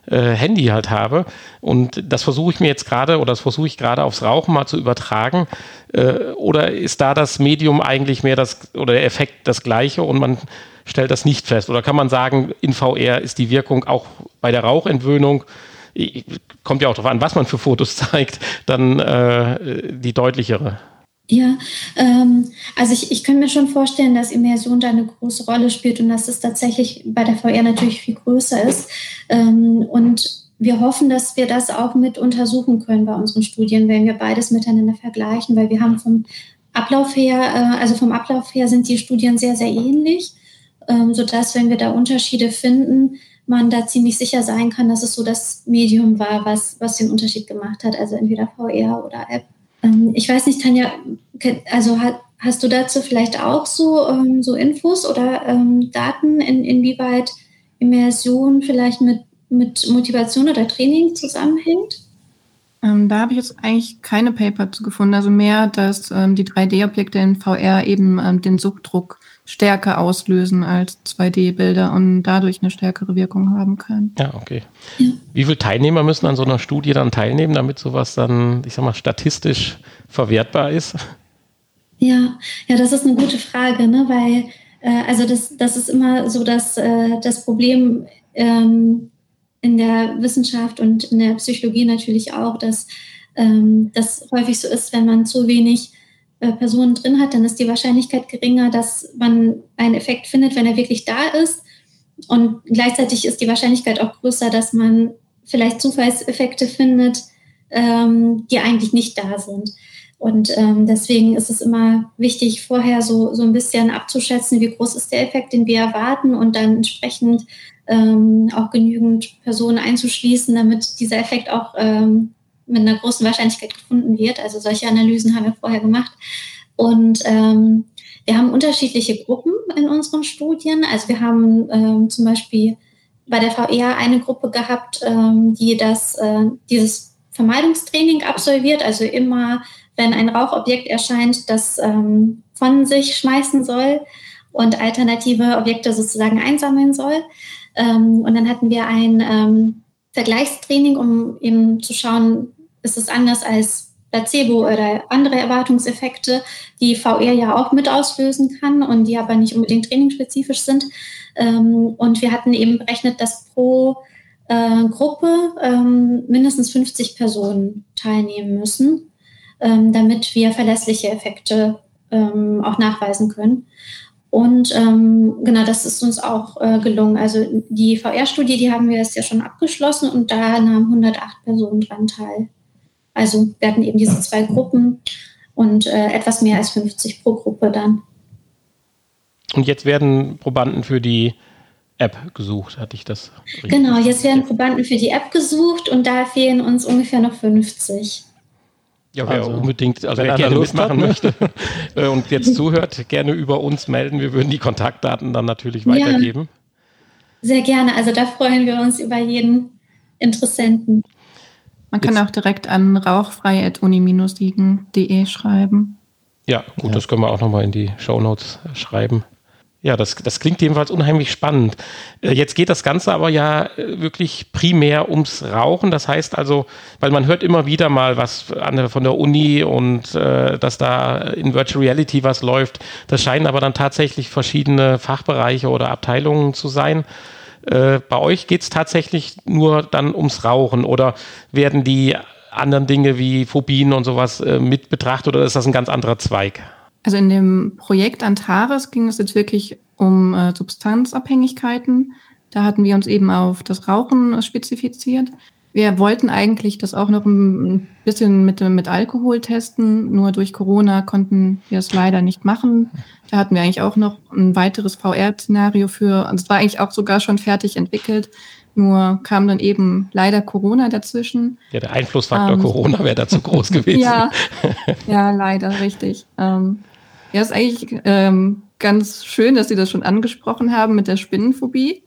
Handy halt habe. Und das versuche ich mir jetzt gerade oder das versuche ich gerade aufs Rauchen mal zu übertragen. Äh, oder ist da das Medium eigentlich mehr das oder der Effekt das gleiche und man stellt das nicht fest? Oder kann man sagen, in VR ist die Wirkung auch bei der Rauchentwöhnung kommt ja auch darauf an, was man für Fotos zeigt, dann äh, die deutlichere. Ja, ähm, also ich, ich kann mir schon vorstellen, dass Immersion da eine große Rolle spielt und dass es tatsächlich bei der VR natürlich viel größer ist. Ähm, und wir hoffen, dass wir das auch mit untersuchen können bei unseren Studien, wenn wir beides miteinander vergleichen, weil wir haben vom Ablauf her, äh, also vom Ablauf her sind die Studien sehr, sehr ähnlich, ähm, sodass, wenn wir da Unterschiede finden, man da ziemlich sicher sein kann, dass es so das Medium war, was, was den Unterschied gemacht hat, also entweder VR oder App. Ähm, ich weiß nicht, Tanja, also hast du dazu vielleicht auch so, ähm, so Infos oder ähm, Daten, in, inwieweit Immersion vielleicht mit, mit Motivation oder Training zusammenhängt? Ähm, da habe ich jetzt eigentlich keine Paper zu gefunden. Also mehr, dass ähm, die 3D-Objekte in VR eben ähm, den Suchtdruck stärker auslösen als 2D-Bilder und dadurch eine stärkere Wirkung haben können. Ja, okay. Ja. Wie viele Teilnehmer müssen an so einer Studie dann teilnehmen, damit sowas dann, ich sag mal, statistisch verwertbar ist? Ja, ja, das ist eine gute Frage, ne? weil äh, also das, das ist immer so dass, äh, das Problem, ähm, in der Wissenschaft und in der Psychologie natürlich auch, dass ähm, das häufig so ist, wenn man zu wenig äh, Personen drin hat, dann ist die Wahrscheinlichkeit geringer, dass man einen Effekt findet, wenn er wirklich da ist. Und gleichzeitig ist die Wahrscheinlichkeit auch größer, dass man vielleicht Zufallseffekte findet, ähm, die eigentlich nicht da sind. Und ähm, deswegen ist es immer wichtig, vorher so, so ein bisschen abzuschätzen, wie groß ist der Effekt, den wir erwarten und dann entsprechend ähm, auch genügend Personen einzuschließen, damit dieser Effekt auch ähm, mit einer großen Wahrscheinlichkeit gefunden wird. Also solche Analysen haben wir vorher gemacht. Und ähm, wir haben unterschiedliche Gruppen in unseren Studien. Also wir haben ähm, zum Beispiel bei der VR eine Gruppe gehabt, ähm, die das, äh, dieses Vermeidungstraining absolviert, also immer wenn ein Rauchobjekt erscheint, das ähm, von sich schmeißen soll und alternative Objekte sozusagen einsammeln soll. Ähm, und dann hatten wir ein ähm, Vergleichstraining, um eben zu schauen, ist es anders als Placebo oder andere Erwartungseffekte, die VR ja auch mit auslösen kann und die aber nicht unbedingt trainingsspezifisch sind. Ähm, und wir hatten eben berechnet, dass pro äh, Gruppe ähm, mindestens 50 Personen teilnehmen müssen ähm, damit wir verlässliche Effekte auch nachweisen können. Und ähm, genau, das ist uns auch äh, gelungen. Also die VR-Studie, die haben wir jetzt ja schon abgeschlossen und da nahmen 108 Personen dran teil. Also wir hatten eben diese zwei Gruppen und äh, etwas mehr als 50 pro Gruppe dann. Und jetzt werden Probanden für die App gesucht, hatte ich das richtig Genau, jetzt werden Probanden für die App gesucht und da fehlen uns ungefähr noch 50. Ja, wer also, unbedingt, also wer gerne Lust mitmachen hat, ne? möchte äh, und jetzt zuhört, gerne über uns melden. Wir würden die Kontaktdaten dann natürlich weitergeben. Ja, sehr gerne. Also da freuen wir uns über jeden Interessenten. Man kann jetzt. auch direkt an rauchfrei.uni-siegen.de schreiben. Ja, gut, ja. das können wir auch nochmal in die Show Notes schreiben. Ja, das, das klingt jedenfalls unheimlich spannend. Äh, jetzt geht das Ganze aber ja äh, wirklich primär ums Rauchen. Das heißt also, weil man hört immer wieder mal was von der Uni und äh, dass da in Virtual Reality was läuft. Das scheinen aber dann tatsächlich verschiedene Fachbereiche oder Abteilungen zu sein. Äh, bei euch geht es tatsächlich nur dann ums Rauchen oder werden die anderen Dinge wie Phobien und sowas mit betrachtet oder ist das ein ganz anderer Zweig? Also in dem Projekt Antares ging es jetzt wirklich um äh, Substanzabhängigkeiten. Da hatten wir uns eben auf das Rauchen spezifiziert. Wir wollten eigentlich das auch noch ein bisschen mit, mit Alkohol testen, nur durch Corona konnten wir es leider nicht machen. Da hatten wir eigentlich auch noch ein weiteres VR-Szenario für, und es war eigentlich auch sogar schon fertig entwickelt, nur kam dann eben leider Corona dazwischen. Ja, der Einflussfaktor ähm, Corona wäre da zu groß gewesen. ja, ja, leider, richtig. Ähm, ja, ist eigentlich ähm, ganz schön, dass Sie das schon angesprochen haben mit der Spinnenphobie,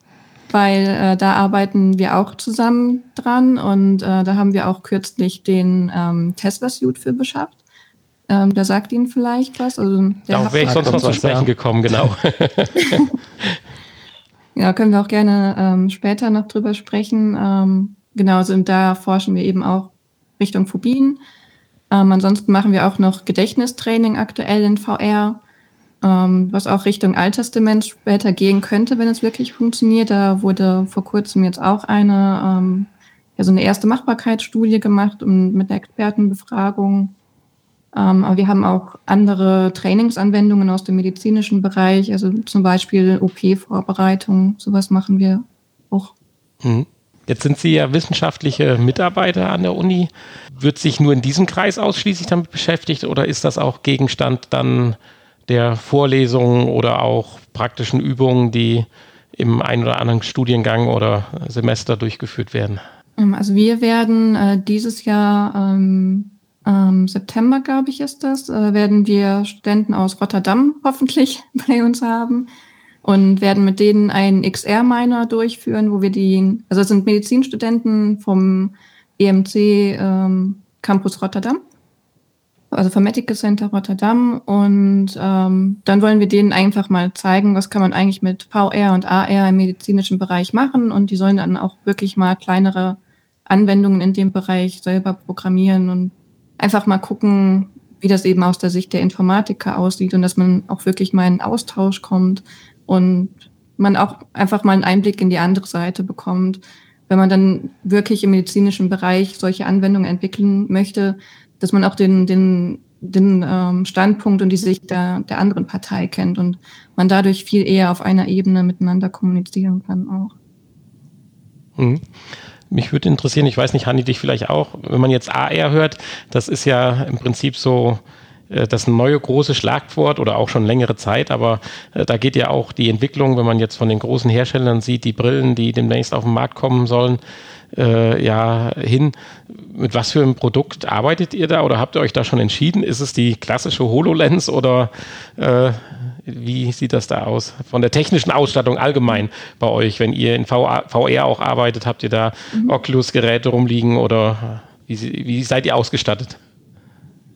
weil äh, da arbeiten wir auch zusammen dran und äh, da haben wir auch kürzlich den ähm, Tesla-Suit für beschafft. Ähm, da sagt Ihnen vielleicht was. Also, Darauf wäre ich sonst noch zu sprechen gekommen, genau. ja, können wir auch gerne ähm, später noch drüber sprechen. Ähm, genau, also da forschen wir eben auch Richtung Phobien. Ähm, ansonsten machen wir auch noch Gedächtnistraining aktuell in VR, ähm, was auch Richtung Altersdemenz später gehen könnte, wenn es wirklich funktioniert. Da wurde vor kurzem jetzt auch eine, ähm, ja, so eine erste Machbarkeitsstudie gemacht und mit einer Expertenbefragung. Ähm, aber wir haben auch andere Trainingsanwendungen aus dem medizinischen Bereich, also zum Beispiel OP-Vorbereitung, sowas machen wir auch. Mhm. Jetzt sind Sie ja wissenschaftliche Mitarbeiter an der Uni. Wird sich nur in diesem Kreis ausschließlich damit beschäftigt oder ist das auch Gegenstand dann der Vorlesungen oder auch praktischen Übungen, die im einen oder anderen Studiengang oder Semester durchgeführt werden? Ähm, also wir werden äh, dieses Jahr ähm, ähm, September, glaube ich, ist das, äh, werden wir Studenten aus Rotterdam hoffentlich bei uns haben und werden mit denen einen XR-Miner durchführen, wo wir die, also das sind Medizinstudenten vom EMC ähm, Campus Rotterdam, also vom Medical Center Rotterdam. Und ähm, dann wollen wir denen einfach mal zeigen, was kann man eigentlich mit VR und AR im medizinischen Bereich machen. Und die sollen dann auch wirklich mal kleinere Anwendungen in dem Bereich selber programmieren und einfach mal gucken, wie das eben aus der Sicht der Informatiker aussieht und dass man auch wirklich mal in Austausch kommt und man auch einfach mal einen Einblick in die andere Seite bekommt. wenn man dann wirklich im medizinischen Bereich solche Anwendungen entwickeln möchte, dass man auch den, den, den ähm, Standpunkt und die Sicht der, der anderen Partei kennt und man dadurch viel eher auf einer Ebene miteinander kommunizieren kann auch. Mhm. Mich würde interessieren, ich weiß nicht, Hanni, dich vielleicht auch, wenn man jetzt AR hört, das ist ja im Prinzip so das neue große Schlagwort oder auch schon längere Zeit, aber äh, da geht ja auch die Entwicklung, wenn man jetzt von den großen Herstellern sieht, die Brillen, die demnächst auf den Markt kommen sollen, äh, ja hin. Mit was für einem Produkt arbeitet ihr da oder habt ihr euch da schon entschieden? Ist es die klassische HoloLens oder äh, wie sieht das da aus? Von der technischen Ausstattung allgemein bei euch, wenn ihr in VR auch arbeitet, habt ihr da mhm. Oculus-Geräte rumliegen oder wie, wie seid ihr ausgestattet?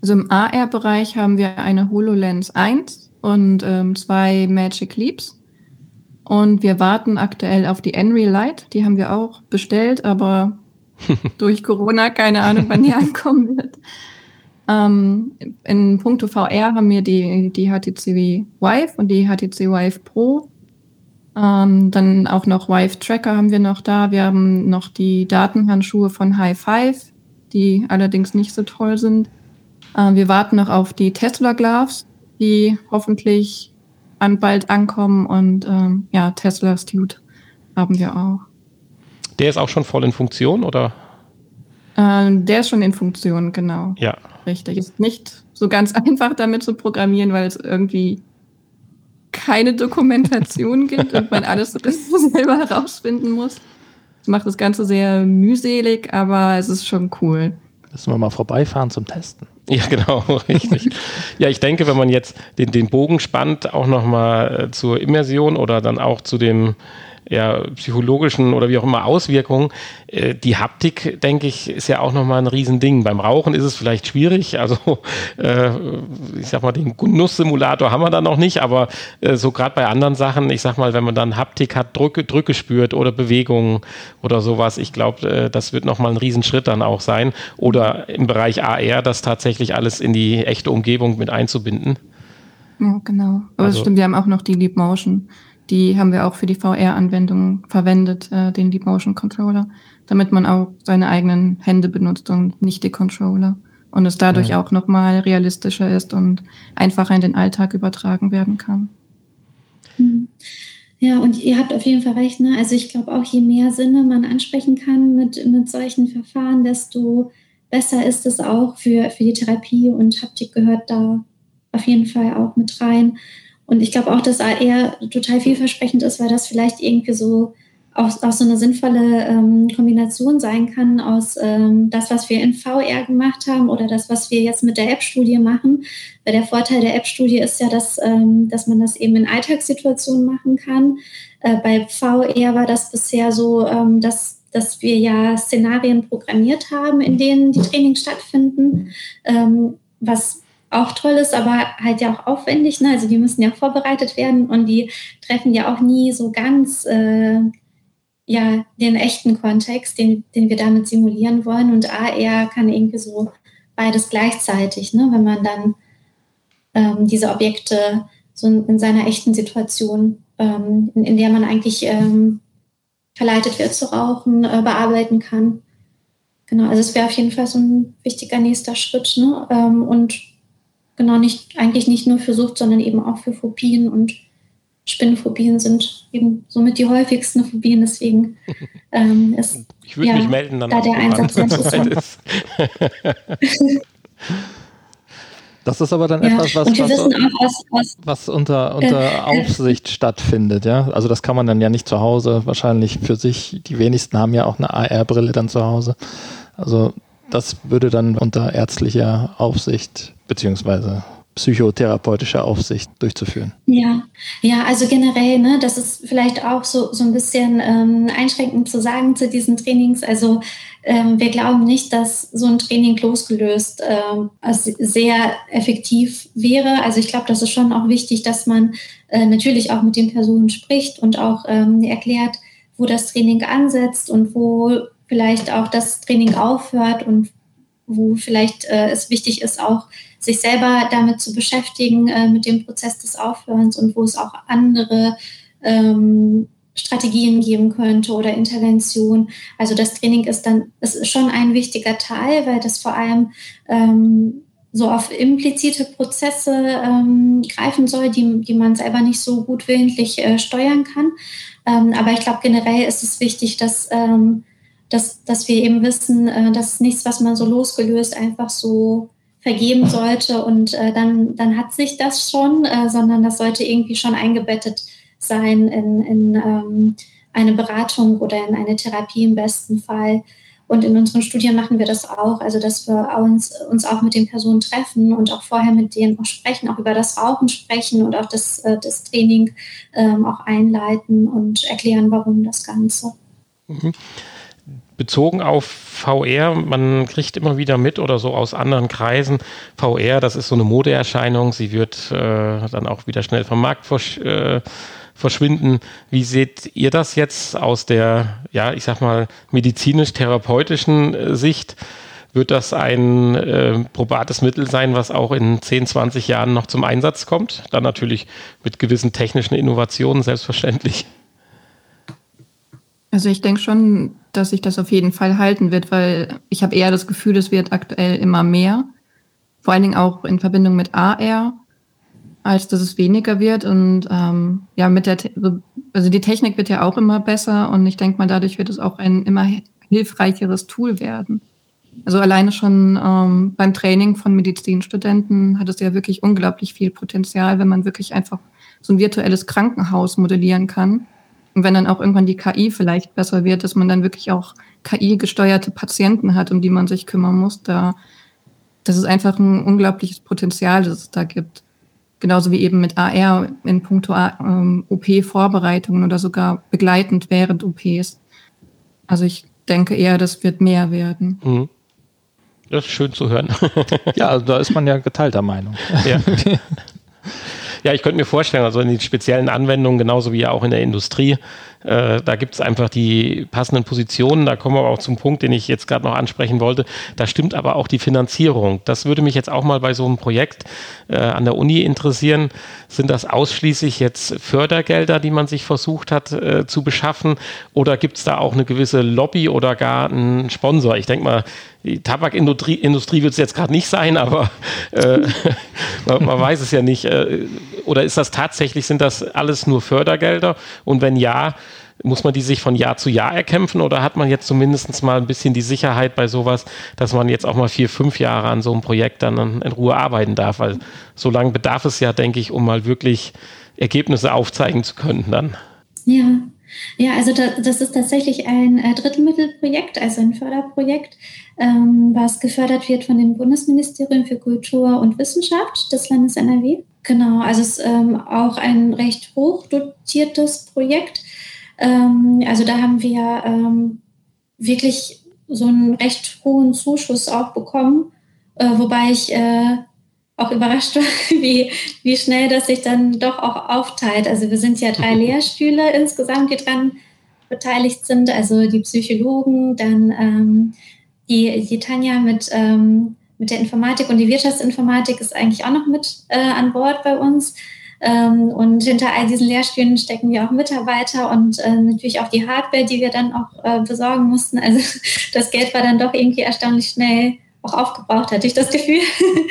Also im AR-Bereich haben wir eine HoloLens 1 und ähm, zwei Magic Leaps. Und wir warten aktuell auf die Enreal Lite. Die haben wir auch bestellt, aber durch Corona keine Ahnung, wann die ankommen wird. Ähm, in puncto VR haben wir die, die HTC Vive und die HTC Vive Pro. Ähm, dann auch noch Vive Tracker haben wir noch da. Wir haben noch die Datenhandschuhe von High Five, die allerdings nicht so toll sind. Äh, wir warten noch auf die Tesla Gloves, die hoffentlich an bald ankommen und ähm, ja, Tesla Stute haben wir auch. Der ist auch schon voll in Funktion, oder? Ähm, der ist schon in Funktion, genau. Ja. Richtig. Ist nicht so ganz einfach damit zu programmieren, weil es irgendwie keine Dokumentation gibt und man alles selber herausfinden muss. Das macht das Ganze sehr mühselig, aber es ist schon cool. Müssen wir mal vorbeifahren zum Testen. Ja, genau, richtig. ja, ich denke, wenn man jetzt den, den Bogen spannt, auch nochmal äh, zur Immersion oder dann auch zu dem ja, psychologischen oder wie auch immer Auswirkungen. Äh, die Haptik, denke ich, ist ja auch nochmal ein Riesending. Beim Rauchen ist es vielleicht schwierig. Also, äh, ich sag mal, den Genusssimulator haben wir da noch nicht, aber äh, so gerade bei anderen Sachen, ich sag mal, wenn man dann Haptik hat, Drücke, Drücke spürt oder Bewegungen oder sowas, ich glaube, äh, das wird nochmal ein Riesenschritt dann auch sein. Oder im Bereich AR, das tatsächlich alles in die echte Umgebung mit einzubinden. Ja, genau. Aber also, stimmt, wir haben auch noch die Leap Motion die haben wir auch für die VR-Anwendung verwendet, äh, den Deep Motion Controller, damit man auch seine eigenen Hände benutzt und nicht die Controller. Und es dadurch ja. auch nochmal realistischer ist und einfacher in den Alltag übertragen werden kann. Mhm. Ja, und ihr habt auf jeden Fall recht. Ne? Also ich glaube auch, je mehr Sinne man ansprechen kann mit, mit solchen Verfahren, desto besser ist es auch für, für die Therapie und Haptik gehört da auf jeden Fall auch mit rein. Und ich glaube auch, dass AR total vielversprechend ist, weil das vielleicht irgendwie so auch, auch so eine sinnvolle ähm, Kombination sein kann aus ähm, das, was wir in VR gemacht haben oder das, was wir jetzt mit der App-Studie machen. Weil der Vorteil der App-Studie ist ja, dass, ähm, dass man das eben in Alltagssituationen machen kann. Äh, bei VR war das bisher so, ähm, dass, dass wir ja Szenarien programmiert haben, in denen die Trainings stattfinden, ähm, was auch toll ist, aber halt ja auch aufwendig. Ne? Also die müssen ja vorbereitet werden und die treffen ja auch nie so ganz äh, ja, den echten Kontext, den, den wir damit simulieren wollen. Und AR kann irgendwie so beides gleichzeitig, ne? wenn man dann ähm, diese Objekte so in, in, seiner echten Situation, ähm, in, in, der man eigentlich ähm, verleitet wird zu rauchen, äh, bearbeiten kann. Genau, also es wäre auf jeden Fall so ein wichtiger nächster Schritt. Ne? Ähm, und genau nicht, eigentlich nicht nur für Sucht, sondern eben auch für Phobien und Spinnenphobien sind eben somit die häufigsten Phobien, deswegen ähm, ist ich würde ja, mich melden, dann da der Einsatz ist. Das ist aber dann ja, etwas, was, was, was, was, was, unter, unter äh, Aufsicht stattfindet, ja. Also das kann man dann ja nicht zu Hause wahrscheinlich für sich. Die wenigsten haben ja auch eine AR-Brille dann zu Hause. Also das würde dann unter ärztlicher Aufsicht beziehungsweise psychotherapeutischer Aufsicht durchzuführen. Ja, ja, also generell, ne, das ist vielleicht auch so, so ein bisschen ähm, einschränkend zu sagen zu diesen Trainings. Also ähm, wir glauben nicht, dass so ein Training losgelöst ähm, sehr effektiv wäre. Also ich glaube, das ist schon auch wichtig, dass man äh, natürlich auch mit den Personen spricht und auch ähm, erklärt, wo das Training ansetzt und wo vielleicht auch das Training aufhört und wo vielleicht äh, es wichtig ist, auch sich selber damit zu beschäftigen, äh, mit dem Prozess des Aufhörens und wo es auch andere ähm, Strategien geben könnte oder Intervention. Also das Training ist dann ist schon ein wichtiger Teil, weil das vor allem ähm, so auf implizite Prozesse ähm, greifen soll, die, die man selber nicht so gut willentlich äh, steuern kann. Ähm, aber ich glaube, generell ist es wichtig, dass, ähm, dass, dass wir eben wissen, äh, dass nichts, was man so losgelöst einfach so vergeben sollte und äh, dann, dann hat sich das schon, äh, sondern das sollte irgendwie schon eingebettet sein in, in ähm, eine Beratung oder in eine Therapie im besten Fall. Und in unseren Studien machen wir das auch, also dass wir uns, uns auch mit den Personen treffen und auch vorher mit denen auch sprechen, auch über das Rauchen sprechen und auch das, äh, das Training ähm, auch einleiten und erklären, warum das Ganze. Mhm. Bezogen auf VR, man kriegt immer wieder mit oder so aus anderen Kreisen, VR, das ist so eine Modeerscheinung, sie wird äh, dann auch wieder schnell vom Markt versch äh, verschwinden. Wie seht ihr das jetzt aus der, ja, ich sag mal, medizinisch-therapeutischen äh, Sicht? Wird das ein äh, probates Mittel sein, was auch in 10, 20 Jahren noch zum Einsatz kommt? Dann natürlich mit gewissen technischen Innovationen, selbstverständlich. Also ich denke schon, dass sich das auf jeden Fall halten wird, weil ich habe eher das Gefühl, es wird aktuell immer mehr. Vor allen Dingen auch in Verbindung mit AR als dass es weniger wird. Und ähm, ja, mit der, also die Technik wird ja auch immer besser und ich denke mal, dadurch wird es auch ein immer hilfreicheres Tool werden. Also alleine schon ähm, beim Training von Medizinstudenten hat es ja wirklich unglaublich viel Potenzial, wenn man wirklich einfach so ein virtuelles Krankenhaus modellieren kann. Und wenn dann auch irgendwann die KI vielleicht besser wird, dass man dann wirklich auch KI-gesteuerte Patienten hat, um die man sich kümmern muss, da das ist einfach ein unglaubliches Potenzial, das es da gibt. Genauso wie eben mit AR in puncto ähm, OP-Vorbereitungen oder sogar begleitend während OPs. Also ich denke eher, das wird mehr werden. Mhm. Das ist schön zu hören. ja, also da ist man ja geteilter Meinung. Ja. ja, ich könnte mir vorstellen, also in den speziellen Anwendungen, genauso wie auch in der Industrie, äh, da gibt es einfach die passenden Positionen. Da kommen wir aber auch zum Punkt, den ich jetzt gerade noch ansprechen wollte. Da stimmt aber auch die Finanzierung. Das würde mich jetzt auch mal bei so einem Projekt äh, an der Uni interessieren. Sind das ausschließlich jetzt Fördergelder, die man sich versucht hat äh, zu beschaffen? Oder gibt es da auch eine gewisse Lobby oder gar einen Sponsor? Ich denke mal, die Tabakindustrie Industrie wird es jetzt gerade nicht sein, aber äh, man, man, weiß es ja nicht. Äh, oder ist das tatsächlich, sind das alles nur Fördergelder? Und wenn ja, muss man die sich von Jahr zu Jahr erkämpfen oder hat man jetzt zumindest mal ein bisschen die Sicherheit bei sowas, dass man jetzt auch mal vier, fünf Jahre an so einem Projekt dann in Ruhe arbeiten darf? Weil so lange bedarf es ja, denke ich, um mal wirklich Ergebnisse aufzeigen zu können dann. Ja, ja, also da, das ist tatsächlich ein äh, Drittmittelprojekt, also ein Förderprojekt, ähm, was gefördert wird von dem Bundesministerium für Kultur und Wissenschaft des Landes NRW. Genau, also es ist ähm, auch ein recht hoch dotiertes Projekt. Ähm, also da haben wir wirklich so einen recht hohen Zuschuss auch bekommen, äh, wobei ich äh, auch überrascht war, wie, wie schnell das sich dann doch auch aufteilt. Also wir sind ja drei Lehrstühle insgesamt, die dran beteiligt sind, also die Psychologen, dann ähm, die, die Tanja mit, ähm, mit der Informatik und die Wirtschaftsinformatik ist eigentlich auch noch mit äh, an Bord bei uns. Ähm, und hinter all diesen Lehrstühlen stecken wir auch Mitarbeiter und äh, natürlich auch die Hardware, die wir dann auch äh, besorgen mussten. Also das Geld war dann doch irgendwie erstaunlich schnell auch aufgebraucht, hatte ich das Gefühl.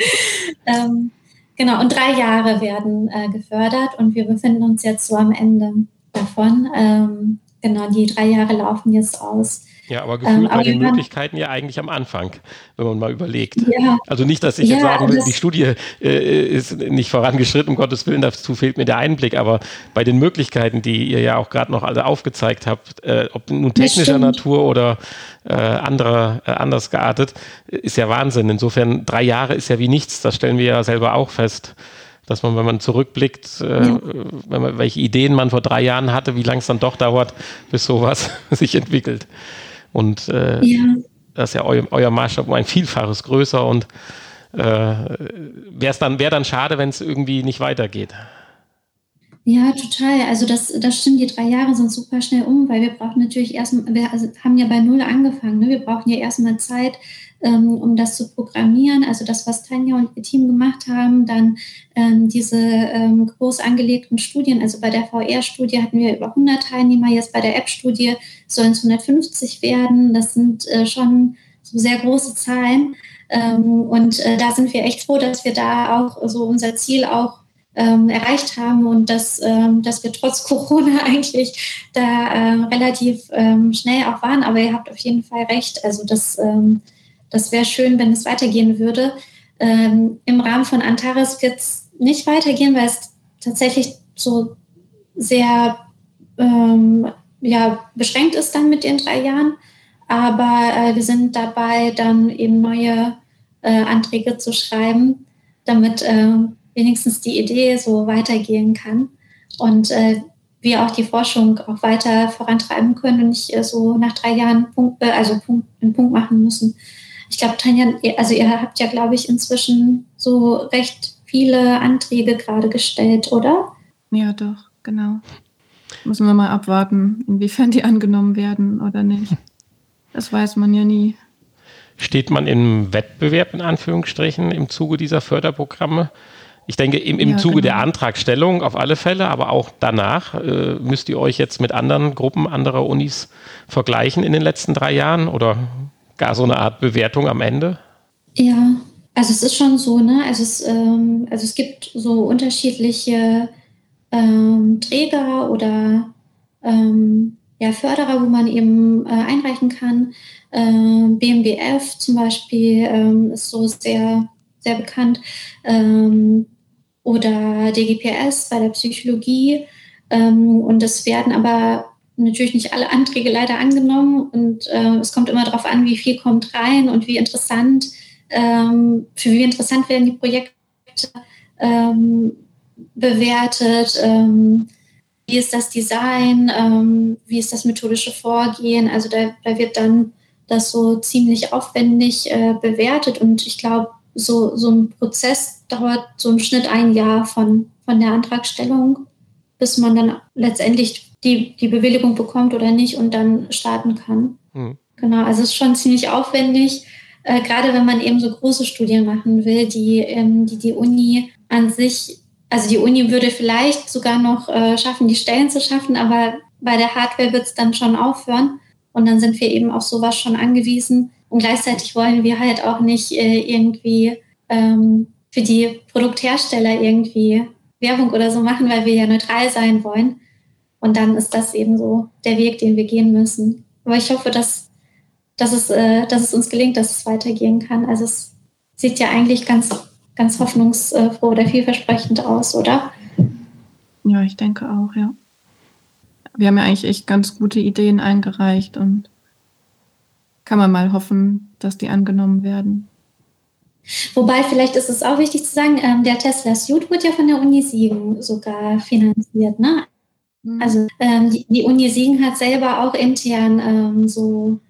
ähm, genau, und drei Jahre werden äh, gefördert und wir befinden uns jetzt so am Ende davon. Ähm, genau, die drei Jahre laufen jetzt aus. Ja, aber gefühlt ähm, bei den Möglichkeiten ja eigentlich am Anfang, wenn man mal überlegt. Ja. Also nicht, dass ich ja, jetzt sagen will, die Studie äh, ist nicht vorangeschritten, um Gottes Willen, dazu fehlt mir der Einblick, aber bei den Möglichkeiten, die ihr ja auch gerade noch alle aufgezeigt habt, äh, ob nun technischer Natur oder äh, anderer, äh, anders geartet, ist ja Wahnsinn. Insofern drei Jahre ist ja wie nichts, das stellen wir ja selber auch fest dass man, wenn man zurückblickt, äh, ja. wenn man, welche Ideen man vor drei Jahren hatte, wie lange es dann doch dauert, bis sowas sich entwickelt. Und äh, ja. das ist ja eu, euer Maßstab um ein Vielfaches größer und äh, wäre dann, wär dann schade, wenn es irgendwie nicht weitergeht. Ja, total. Also das, das stimmt, die drei Jahre sind super schnell um, weil wir brauchen natürlich erstmal, wir also haben ja bei Null angefangen, ne? wir brauchen ja erstmal Zeit, um das zu programmieren. Also das, was Tanja und ihr Team gemacht haben, dann ähm, diese ähm, groß angelegten Studien. Also bei der VR-Studie hatten wir über 100 Teilnehmer, jetzt bei der App-Studie sollen es 150 werden. Das sind äh, schon so sehr große Zahlen. Ähm, und äh, da sind wir echt froh, dass wir da auch so unser Ziel auch ähm, erreicht haben und dass, ähm, dass wir trotz Corona eigentlich da ähm, relativ ähm, schnell auch waren. Aber ihr habt auf jeden Fall recht. Also das, ähm, das wäre schön, wenn es weitergehen würde. Ähm, Im Rahmen von Antares wird es nicht weitergehen, weil es tatsächlich so sehr ja, beschränkt ist dann mit den drei Jahren. Aber äh, wir sind dabei, dann eben neue äh, Anträge zu schreiben, damit äh, wenigstens die Idee so weitergehen kann und äh, wir auch die Forschung auch weiter vorantreiben können und nicht äh, so nach drei Jahren Punkt, äh, also Punkt, einen Punkt machen müssen. Ich glaube, Tanja, also ihr habt ja, glaube ich, inzwischen so recht viele Anträge gerade gestellt, oder? Ja, doch, genau. Müssen wir mal abwarten, inwiefern die angenommen werden oder nicht. Das weiß man ja nie. Steht man im Wettbewerb in Anführungsstrichen im Zuge dieser Förderprogramme? Ich denke, im, im ja, Zuge genau. der Antragstellung auf alle Fälle, aber auch danach äh, müsst ihr euch jetzt mit anderen Gruppen anderer Unis vergleichen in den letzten drei Jahren oder gar so eine Art Bewertung am Ende? Ja, also es ist schon so, ne? Also es, ähm, also es gibt so unterschiedliche ähm, Träger oder ähm, ja, Förderer, wo man eben äh, einreichen kann. Ähm, BMBF zum Beispiel ähm, ist so sehr, sehr bekannt. Ähm, oder DGPS bei der Psychologie. Ähm, und es werden aber natürlich nicht alle Anträge leider angenommen. Und äh, es kommt immer darauf an, wie viel kommt rein und wie interessant, ähm, für wie interessant werden die Projekte ähm, bewertet. Ähm, wie ist das Design? Ähm, wie ist das methodische Vorgehen? Also da, da wird dann das so ziemlich aufwendig äh, bewertet. Und ich glaube, so, so ein Prozess dauert so im Schnitt ein Jahr von, von der Antragstellung, bis man dann letztendlich die, die Bewilligung bekommt oder nicht und dann starten kann. Mhm. Genau, also es ist schon ziemlich aufwendig, äh, gerade wenn man eben so große Studien machen will, die, ähm, die die Uni an sich, also die Uni würde vielleicht sogar noch äh, schaffen, die Stellen zu schaffen, aber bei der Hardware wird es dann schon aufhören. Und dann sind wir eben auf sowas schon angewiesen. Und gleichzeitig wollen wir halt auch nicht äh, irgendwie ähm, für die Produkthersteller irgendwie Werbung oder so machen, weil wir ja neutral sein wollen. Und dann ist das eben so der Weg, den wir gehen müssen. Aber ich hoffe, dass, dass, es, äh, dass es uns gelingt, dass es weitergehen kann. Also es sieht ja eigentlich ganz, ganz hoffnungsfroh oder vielversprechend aus, oder? Ja, ich denke auch, ja. Wir haben ja eigentlich echt ganz gute Ideen eingereicht und kann man mal hoffen, dass die angenommen werden. Wobei, vielleicht ist es auch wichtig zu sagen, ähm, der Tesla Suit wird ja von der Uni Siegen sogar finanziert. Ne? Mhm. Also ähm, die, die, Uni Siegen hat selber auch intern ähm, so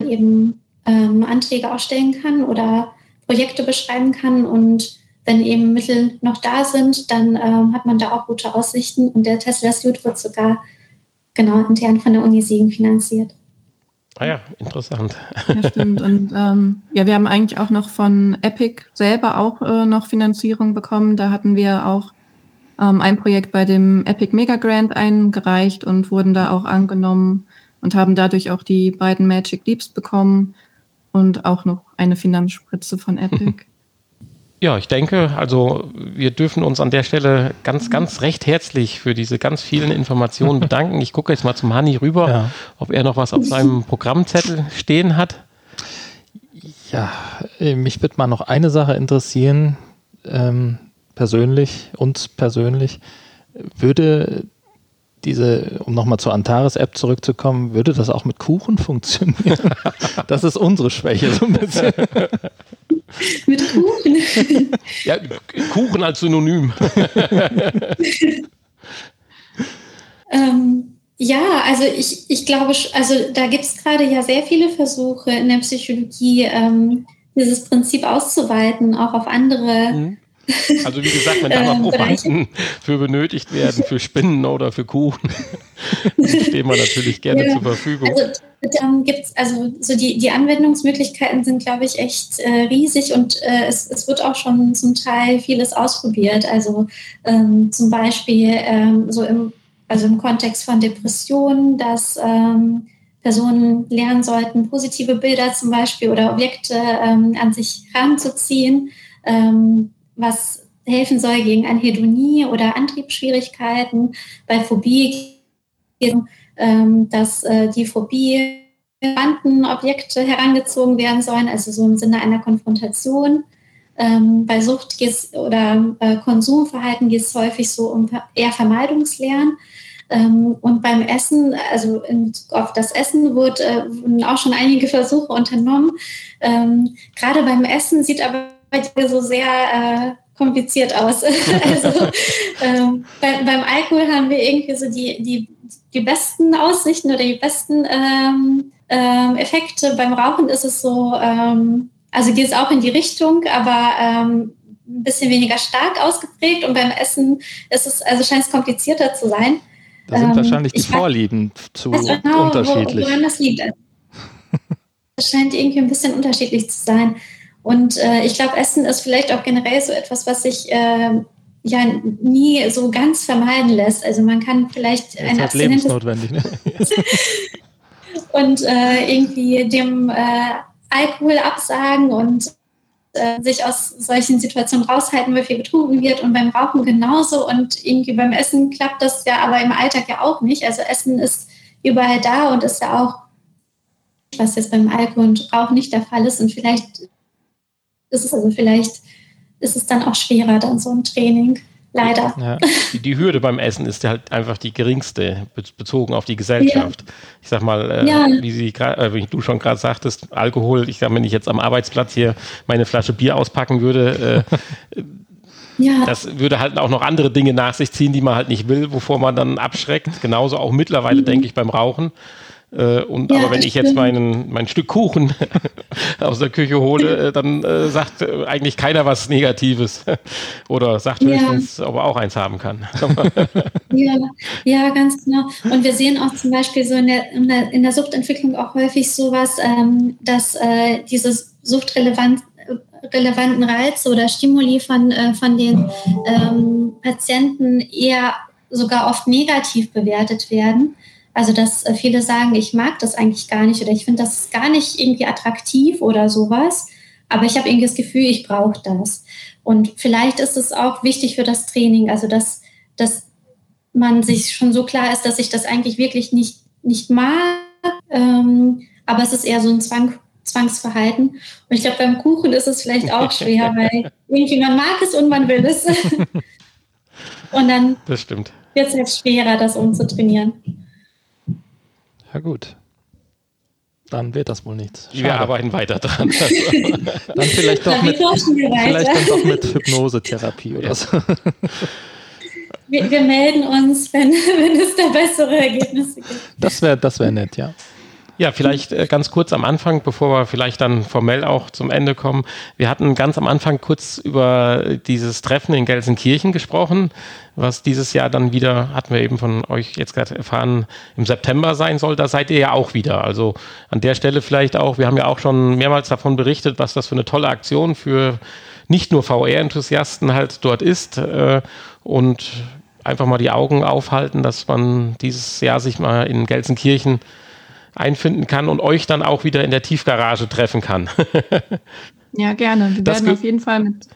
eben ähm, Anträge ausstellen kann oder Projekte beschreiben kann und wenn eben Mittel noch da sind, dann ähm, hat man da auch gute Aussichten und der Tesla Suit wird sogar genau intern von der Uni Siegen finanziert. Ah ja, interessant. Ja, stimmt. Und ähm, ja, wir haben eigentlich auch noch von Epic selber auch äh, noch Finanzierung bekommen. Da hatten wir auch ähm, ein Projekt bei dem Epic Mega Grant eingereicht und wurden da auch angenommen und haben dadurch auch die beiden Magic Leaps bekommen und auch noch eine Finanzspritze von Epic. Ja, ich denke, also wir dürfen uns an der Stelle ganz, ganz recht herzlich für diese ganz vielen Informationen bedanken. Ich gucke jetzt mal zum Hani rüber, ja. ob er noch was auf seinem Programmzettel stehen hat. Ja, äh, mich wird mal noch eine Sache interessieren, ähm, persönlich, uns persönlich. Würde diese, um nochmal zur Antares-App zurückzukommen, würde das auch mit Kuchen funktionieren? das ist unsere Schwäche so ein bisschen. Mit Kuchen? ja, Kuchen als Synonym. ähm, ja, also ich, ich glaube, also da gibt es gerade ja sehr viele Versuche in der Psychologie, ähm, dieses Prinzip auszuweiten, auch auf andere mhm. Also wie gesagt, wenn da noch ähm, Probanden für benötigt werden, für Spinnen oder für Kuchen, stehen wir natürlich gerne ja, zur Verfügung. Also dann gibt's also so die, die Anwendungsmöglichkeiten sind, glaube ich, echt äh, riesig und äh, es, es wird auch schon zum Teil vieles ausprobiert. Also ähm, zum Beispiel ähm, so im, also im Kontext von Depressionen, dass ähm, Personen lernen sollten, positive Bilder zum Beispiel oder Objekte ähm, an sich heranzuziehen, ähm, was helfen soll gegen Anhedonie oder Antriebsschwierigkeiten. Bei Phobie ähm, dass äh, die Phobie Objekte herangezogen werden sollen, also so im Sinne einer Konfrontation. Ähm, bei Sucht oder äh, Konsumverhalten geht es häufig so um eher Vermeidungslernen. Ähm, und beim Essen, also in, auf das Essen wurde, äh, wurden auch schon einige Versuche unternommen. Ähm, gerade beim Essen sieht aber dir so sehr äh, kompliziert aus. also ähm, bei, beim Alkohol haben wir irgendwie so die, die, die besten Aussichten oder die besten ähm, ähm, Effekte. Beim Rauchen ist es so, ähm, also geht es auch in die Richtung, aber ähm, ein bisschen weniger stark ausgeprägt. Und beim Essen ist es, also scheint es komplizierter zu sein. Da sind ähm, wahrscheinlich die Vorlieben zu genau, unterschiedlich. Wo, woran das liegt. Es scheint irgendwie ein bisschen unterschiedlich zu sein. Und äh, ich glaube, Essen ist vielleicht auch generell so etwas, was sich äh, ja nie so ganz vermeiden lässt. Also man kann vielleicht ein halt lebensnotwendig. Ne? und äh, irgendwie dem äh, Alkohol absagen und äh, sich aus solchen Situationen raushalten, weil viel getrunken wird und beim Rauchen genauso und irgendwie beim Essen klappt das ja aber im Alltag ja auch nicht. Also Essen ist überall da und ist ja auch, was jetzt beim Alkohol und Rauchen nicht der Fall ist und vielleicht ist es also vielleicht ist es dann auch schwerer, dann so ein Training. Leider. Ja, die, die, Hürde beim Essen ist halt einfach die geringste, bezogen auf die Gesellschaft. Ja. Ich sag mal, äh, ja. wie, Sie äh, wie du schon gerade sagtest, Alkohol, ich sag, wenn ich jetzt am Arbeitsplatz hier meine Flasche Bier auspacken würde, äh, ja. das würde halt auch noch andere Dinge nach sich ziehen, die man halt nicht will, wovor man dann abschreckt. Genauso auch mittlerweile, mhm. denke ich, beim Rauchen. Äh, und ja, aber wenn ich jetzt meinen, mein Stück Kuchen aus der Küche hole, äh, dann äh, sagt äh, eigentlich keiner was Negatives. Oder sagt höchstens, ja. ob er auch eins haben kann. ja, ja, ganz genau. Und wir sehen auch zum Beispiel so in der, in der, in der Suchtentwicklung auch häufig sowas, ähm, dass äh, dieses suchtrelevant relevanten Reize oder Stimuli von, äh, von den ähm, Patienten eher sogar oft negativ bewertet werden. Also, dass äh, viele sagen, ich mag das eigentlich gar nicht oder ich finde das gar nicht irgendwie attraktiv oder sowas. Aber ich habe irgendwie das Gefühl, ich brauche das. Und vielleicht ist es auch wichtig für das Training, also dass, dass man sich schon so klar ist, dass ich das eigentlich wirklich nicht, nicht mag. Ähm, aber es ist eher so ein Zwang, Zwangsverhalten. Und ich glaube, beim Kuchen ist es vielleicht auch schwer, weil irgendwie man mag es und man will es. und dann wird es halt schwerer, das umzutrainieren. Ja gut. Dann wird das wohl nichts. Schade. Wir arbeiten weiter dran. dann vielleicht doch mit, vielleicht dann doch mit Hypnosetherapie oder so. Wir, wir, melden uns, wenn, wenn es da bessere Ergebnisse gibt. Das wäre das wär nett, ja. Ja, vielleicht äh, ganz kurz am Anfang, bevor wir vielleicht dann formell auch zum Ende kommen. Wir hatten ganz am Anfang kurz über dieses Treffen in Gelsenkirchen gesprochen, was dieses Jahr dann wieder, hatten wir eben von euch jetzt gerade erfahren, im September sein soll. Da seid ihr ja auch wieder. Also an der Stelle vielleicht auch, wir haben ja auch schon mehrmals davon berichtet, was das für eine tolle Aktion für nicht nur VR-Enthusiasten halt dort ist. Äh, und einfach mal die Augen aufhalten, dass man dieses Jahr sich mal in Gelsenkirchen einfinden kann und euch dann auch wieder in der Tiefgarage treffen kann. ja, gerne. Wir das werden auf jeden Fall mit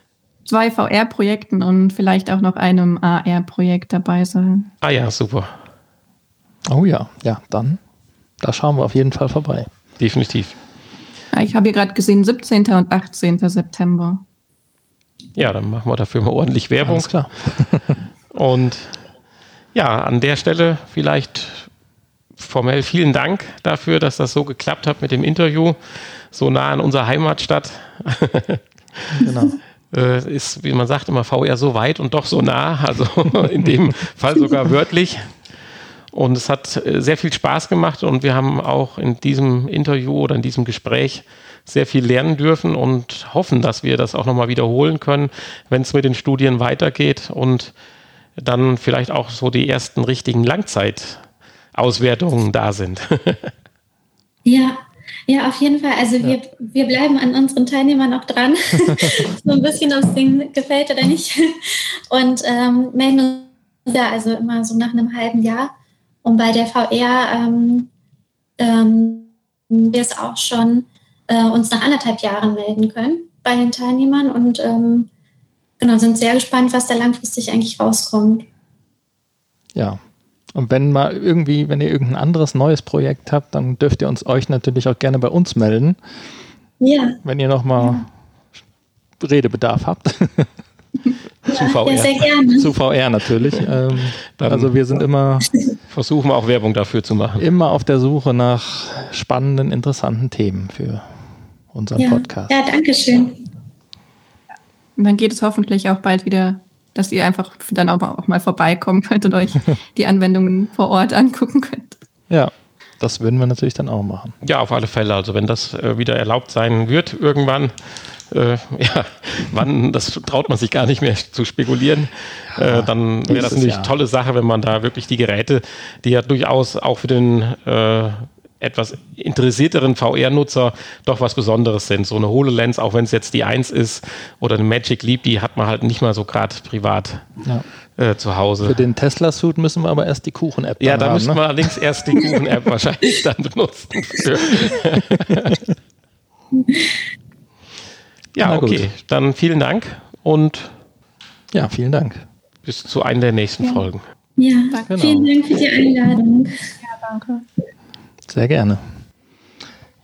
zwei VR-Projekten und vielleicht auch noch einem AR-Projekt dabei sein. Ah ja, super. Oh ja, ja, dann, da schauen wir auf jeden Fall vorbei. Definitiv. Ich habe hier gerade gesehen, 17. und 18. September. Ja, dann machen wir dafür mal ordentlich Werbung. Alles klar. und ja, an der Stelle vielleicht formell vielen Dank dafür, dass das so geklappt hat mit dem Interview, so nah an unserer Heimatstadt. genau. Äh, ist, wie man sagt, immer VR so weit und doch so nah, also in dem Fall sogar wörtlich. Und es hat äh, sehr viel Spaß gemacht und wir haben auch in diesem Interview oder in diesem Gespräch sehr viel lernen dürfen und hoffen, dass wir das auch nochmal wiederholen können, wenn es mit den Studien weitergeht und dann vielleicht auch so die ersten richtigen Langzeitauswertungen da sind. ja, ja, auf jeden Fall. Also wir, wir bleiben an unseren Teilnehmern auch dran. so ein bisschen, ob es denen gefällt oder nicht. Und ähm, melden uns ja also immer so nach einem halben Jahr. Und bei der VR ähm, ähm, wir es auch schon äh, uns nach anderthalb Jahren melden können bei den Teilnehmern und ähm, genau, sind sehr gespannt, was da langfristig eigentlich rauskommt. Ja. Und wenn mal irgendwie, wenn ihr irgendein anderes neues Projekt habt, dann dürft ihr uns euch natürlich auch gerne bei uns melden. Ja. Wenn ihr nochmal ja. Redebedarf habt. Zu VR. Ja, sehr gerne. Zu VR natürlich. Ähm, also wir sind immer. Versuchen auch Werbung dafür zu machen. Immer auf der Suche nach spannenden, interessanten Themen für unseren ja. Podcast. Ja, danke schön. Und dann geht es hoffentlich auch bald wieder, dass ihr einfach dann auch mal, auch mal vorbeikommen könnt und euch die Anwendungen vor Ort angucken könnt. Ja, das würden wir natürlich dann auch machen. Ja, auf alle Fälle. Also wenn das äh, wieder erlaubt sein wird irgendwann, äh, ja, wann, das traut man sich gar nicht mehr zu spekulieren. Äh, dann wäre das natürlich eine tolle Sache, wenn man da wirklich die Geräte, die ja durchaus auch für den äh, etwas interessierteren VR-Nutzer doch was Besonderes sind. So eine HoloLens, auch wenn es jetzt die 1 ist oder eine Magic Leap, die hat man halt nicht mal so gerade privat ja. äh, zu Hause. Für den Tesla-Suit müssen wir aber erst die Kuchen-App Ja, da haben, müssen ne? wir allerdings erst die Kuchen-App wahrscheinlich dann benutzen. Ja, okay. Dann vielen Dank und ja, vielen Dank. Bis zu einer der nächsten ja. Folgen. Ja, genau. vielen Dank für die Einladung. Ja, danke. Sehr gerne.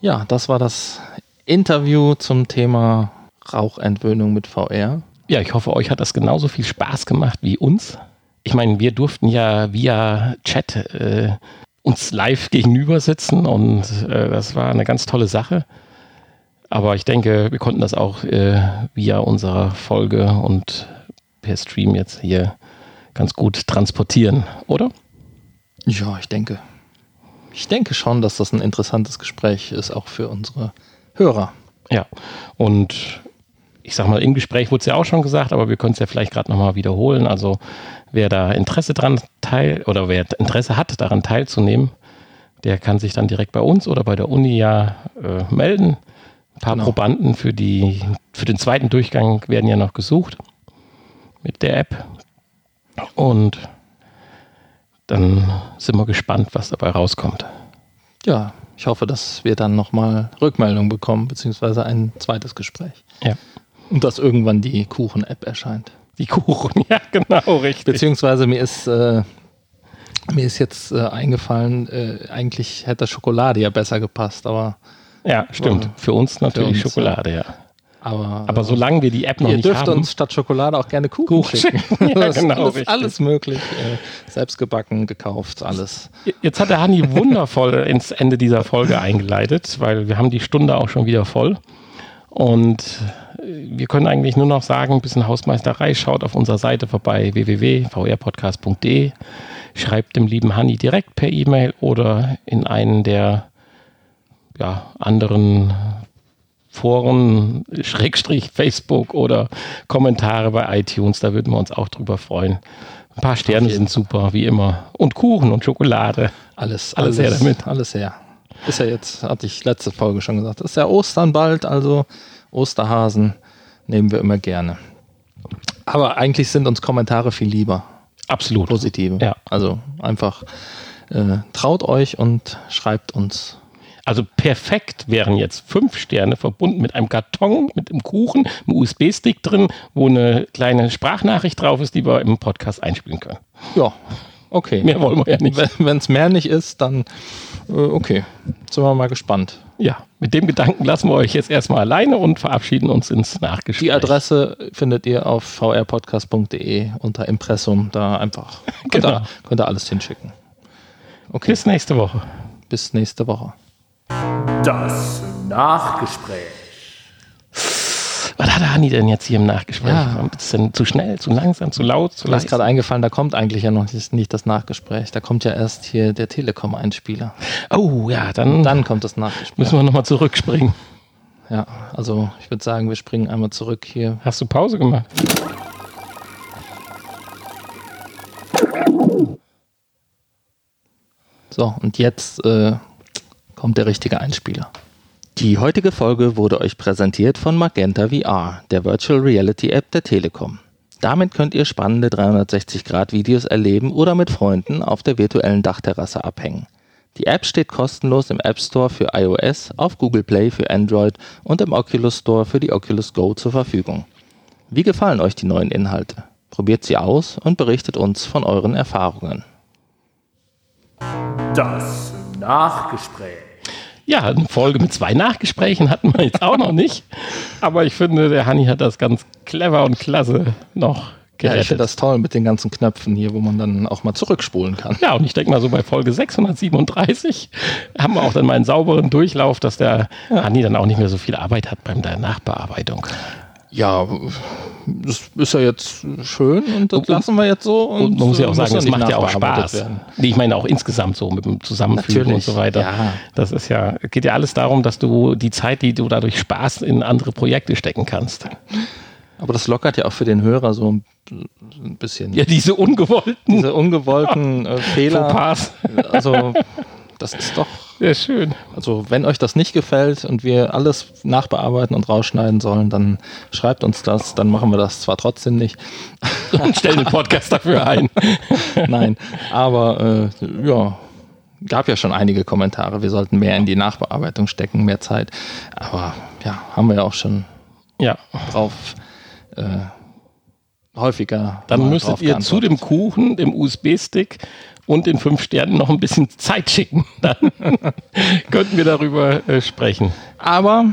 Ja, das war das Interview zum Thema Rauchentwöhnung mit VR. Ja, ich hoffe, euch hat das genauso viel Spaß gemacht wie uns. Ich meine, wir durften ja via Chat äh, uns live gegenüber sitzen und äh, das war eine ganz tolle Sache. Aber ich denke, wir konnten das auch äh, via unserer Folge und per Stream jetzt hier ganz gut transportieren, oder? Ja, ich denke. Ich denke schon, dass das ein interessantes Gespräch ist, auch für unsere Hörer. Ja, und ich sag mal, im Gespräch wurde es ja auch schon gesagt, aber wir können es ja vielleicht gerade nochmal wiederholen. Also wer da Interesse dran teil oder wer Interesse hat, daran teilzunehmen, der kann sich dann direkt bei uns oder bei der Uni ja äh, melden. Ein paar genau. Probanden für, die, für den zweiten Durchgang werden ja noch gesucht mit der App. Und dann sind wir gespannt, was dabei rauskommt. Ja, ich hoffe, dass wir dann nochmal Rückmeldung bekommen, beziehungsweise ein zweites Gespräch. Ja. Und dass irgendwann die Kuchen-App erscheint. Die Kuchen, ja, genau, richtig. Beziehungsweise mir ist, äh, mir ist jetzt äh, eingefallen, äh, eigentlich hätte Schokolade ja besser gepasst, aber ja, stimmt. Für uns natürlich für uns, Schokolade, ja. Aber, aber solange wir die App noch nicht haben. Ihr dürft uns statt Schokolade auch gerne Kuchen, Kuchen schicken. ja, genau, alles, alles, möglich. Äh, selbst gebacken, gekauft, alles. Jetzt hat der Hanni wundervoll ins Ende dieser Folge eingeleitet, weil wir haben die Stunde auch schon wieder voll. Und wir können eigentlich nur noch sagen, ein bisschen Hausmeisterei, schaut auf unserer Seite vorbei, www.vrpodcast.de, schreibt dem lieben Hanni direkt per E-Mail oder in einen der ja, anderen Foren, Schrägstrich, Facebook oder Kommentare bei iTunes. Da würden wir uns auch drüber freuen. Ein paar Sterne sind super, wie immer. Und Kuchen und Schokolade. Alles, alles, alles her damit. Alles her. Ist ja jetzt, hatte ich letzte Folge schon gesagt, ist ja Ostern bald, also Osterhasen nehmen wir immer gerne. Aber eigentlich sind uns Kommentare viel lieber. Absolut. Positive. Ja. Also einfach äh, traut euch und schreibt uns also perfekt wären jetzt fünf Sterne verbunden mit einem Karton, mit einem Kuchen, einem USB-Stick drin, wo eine kleine Sprachnachricht drauf ist, die wir im Podcast einspielen können. Ja, okay. Mehr wollen wir ja nicht. Wenn es mehr nicht ist, dann äh, okay. Sind wir mal gespannt. Ja, mit dem Gedanken lassen wir euch jetzt erstmal alleine und verabschieden uns ins Nachgespräch. Die Adresse findet ihr auf vrpodcast.de unter Impressum. Da einfach könnt, genau. ihr, könnt ihr alles hinschicken. Okay. Bis nächste Woche. Bis nächste Woche. Das Nachgespräch. Was hat der Hanni denn jetzt hier im Nachgespräch? Ja. Ein bisschen zu schnell, zu langsam, zu laut, zu Mir ist gerade eingefallen, da kommt eigentlich ja noch nicht, nicht, das Nachgespräch. Da kommt ja erst hier der Telekom-Einspieler. Oh ja, dann, dann kommt das Nachgespräch. Müssen wir nochmal zurückspringen. Ja, also ich würde sagen, wir springen einmal zurück hier. Hast du Pause gemacht? So, und jetzt äh, kommt der richtige Einspieler. Die heutige Folge wurde euch präsentiert von Magenta VR, der Virtual Reality App der Telekom. Damit könnt ihr spannende 360-Grad-Videos erleben oder mit Freunden auf der virtuellen Dachterrasse abhängen. Die App steht kostenlos im App Store für iOS, auf Google Play für Android und im Oculus Store für die Oculus Go zur Verfügung. Wie gefallen euch die neuen Inhalte? Probiert sie aus und berichtet uns von euren Erfahrungen. Das Nachgespräch. Ja, eine Folge mit zwei Nachgesprächen hatten wir jetzt auch noch nicht. Aber ich finde, der Hanni hat das ganz clever und klasse noch gerettet. Ja, ich finde das toll mit den ganzen Knöpfen hier, wo man dann auch mal zurückspulen kann. Ja, und ich denke mal so bei Folge 637 haben wir auch dann mal einen sauberen Durchlauf, dass der ja. Hanni dann auch nicht mehr so viel Arbeit hat beim der Nachbearbeitung. Ja, das ist ja jetzt schön und das und, lassen wir jetzt so. Und, und man muss ja auch sagen, das macht ja auch Spaß. Nee, ich meine auch insgesamt so mit dem Zusammenfügen und so weiter. Ja. Das ist ja, geht ja alles darum, dass du die Zeit, die du dadurch Spaß in andere Projekte stecken kannst. Aber das lockert ja auch für den Hörer so ein bisschen. Ja, diese ungewollten. Diese ungewollten äh, Fehler. Fauxpas. Also, das ist doch. Sehr schön. Also, wenn euch das nicht gefällt und wir alles nachbearbeiten und rausschneiden sollen, dann schreibt uns das. Dann machen wir das zwar trotzdem nicht. Und stellen den Podcast dafür ein. Nein, aber äh, ja, gab ja schon einige Kommentare. Wir sollten mehr in die Nachbearbeitung stecken, mehr Zeit. Aber ja, haben wir ja auch schon ja. drauf äh, häufiger. Dann müsstet ihr zu dem Kuchen, dem USB-Stick und den fünf Sternen noch ein bisschen Zeit schicken. Dann könnten wir darüber äh, sprechen. Aber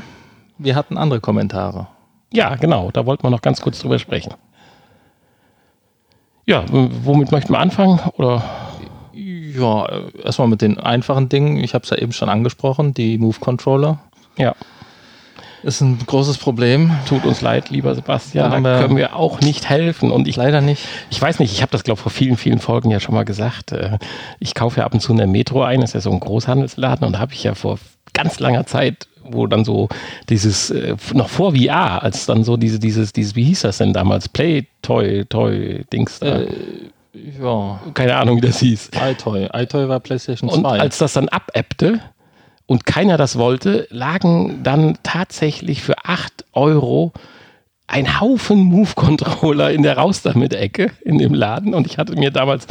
wir hatten andere Kommentare. Ja, genau. Da wollten wir noch ganz kurz drüber sprechen. Ja, womit möchten wir anfangen? Oder? Ja, erstmal mit den einfachen Dingen. Ich habe es ja eben schon angesprochen, die Move Controller. Ja. Ist ein großes Problem. Tut uns leid, lieber Sebastian. Da, da können wir auch nicht helfen. Und ich leider nicht. Ich weiß nicht, ich habe das, glaube ich, vor vielen, vielen Folgen ja schon mal gesagt. Äh, ich kaufe ja ab und zu in der Metro ein, das ist ja so ein Großhandelsladen und da habe ich ja vor ganz langer Zeit wo dann so dieses, äh, noch vor VR, als dann so diese, dieses, dieses, wie hieß das denn damals? Play, Toy, Toy, Dings da. Äh, ja. Keine Ahnung, wie das hieß. iToy. iToy war PlayStation 2. Und als das dann abappte, und keiner das wollte, lagen dann tatsächlich für 8 Euro ein Haufen Move-Controller in der Raus damit Ecke in dem Laden und ich hatte mir damals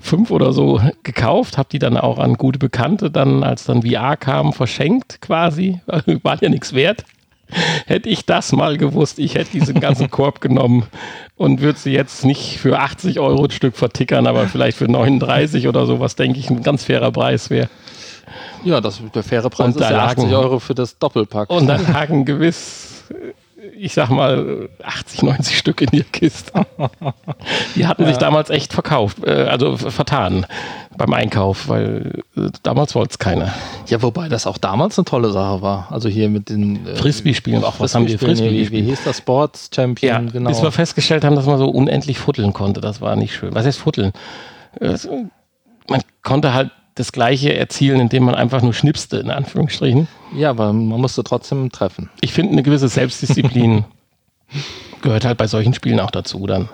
fünf oder so gekauft, habe die dann auch an gute Bekannte dann, als dann VR kam, verschenkt quasi, waren ja nichts wert. Hätte ich das mal gewusst, ich hätte diesen ganzen Korb genommen und würde sie jetzt nicht für 80 Euro ein Stück vertickern, aber vielleicht für 39 oder so, was denke ich ein ganz fairer Preis wäre. Ja, das, der faire Preis und ist ja 80 Euro für das Doppelpack. Und dann lagen gewiss, ich sag mal, 80, 90 Stück in der Kiste. Die hatten ja. sich damals echt verkauft, äh, also vertan beim Einkauf, weil äh, damals wollte es keiner. Ja, wobei das auch damals eine tolle Sache war. Also hier mit den äh, Frisbee-Spielen. Auch was haben die Frisbee wie, wie hieß das? Sports Champion, ja, genau. Bis wir festgestellt haben, dass man so unendlich futteln konnte. Das war nicht schön. Was heißt futteln? Man konnte halt das Gleiche erzielen, indem man einfach nur schnipste, in Anführungsstrichen. Ja, aber man musste trotzdem treffen. Ich finde, eine gewisse Selbstdisziplin gehört halt bei solchen Spielen auch dazu dann.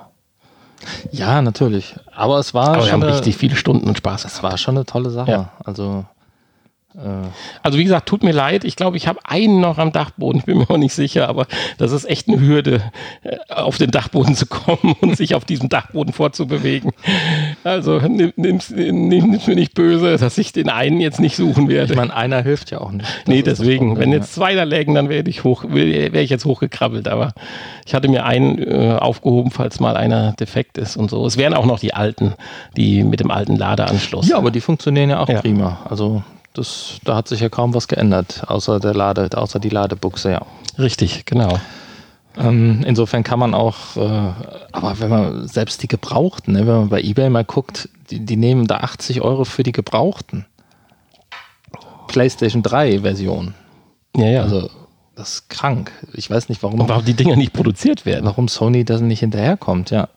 Ja, natürlich. Aber es war aber schon. Wir haben richtig viele Stunden und Spaß. Es war schon eine tolle Sache. Ja. Also. Also wie gesagt, tut mir leid. Ich glaube, ich habe einen noch am Dachboden. Ich bin mir auch nicht sicher, aber das ist echt eine Hürde, äh, auf den Dachboden zu kommen und sich auf diesem Dachboden vorzubewegen. Also nimm, nimm's, nimm's mir nicht böse, dass ich den einen jetzt nicht suchen werde. Ich meine, einer hilft ja auch nicht. Das nee, deswegen. Wenn jetzt zwei da lägen, dann wäre ich, hoch, wär ich jetzt hochgekrabbelt. Aber ich hatte mir einen äh, aufgehoben, falls mal einer defekt ist und so. Es wären auch noch die alten, die mit dem alten Ladeanschluss. Ja, aber die funktionieren ja auch ja. prima. Also das, da hat sich ja kaum was geändert, außer der Lade, außer die Ladebuchse, ja. Richtig, genau. Ähm, insofern kann man auch, äh, aber wenn man selbst die Gebrauchten, ne, wenn man bei Ebay mal guckt, die, die nehmen da 80 Euro für die Gebrauchten. PlayStation 3 Version. Ja, ja. Also Das ist krank. Ich weiß nicht, warum. Und warum die Dinger nicht produziert werden. Warum Sony da nicht hinterherkommt, ja.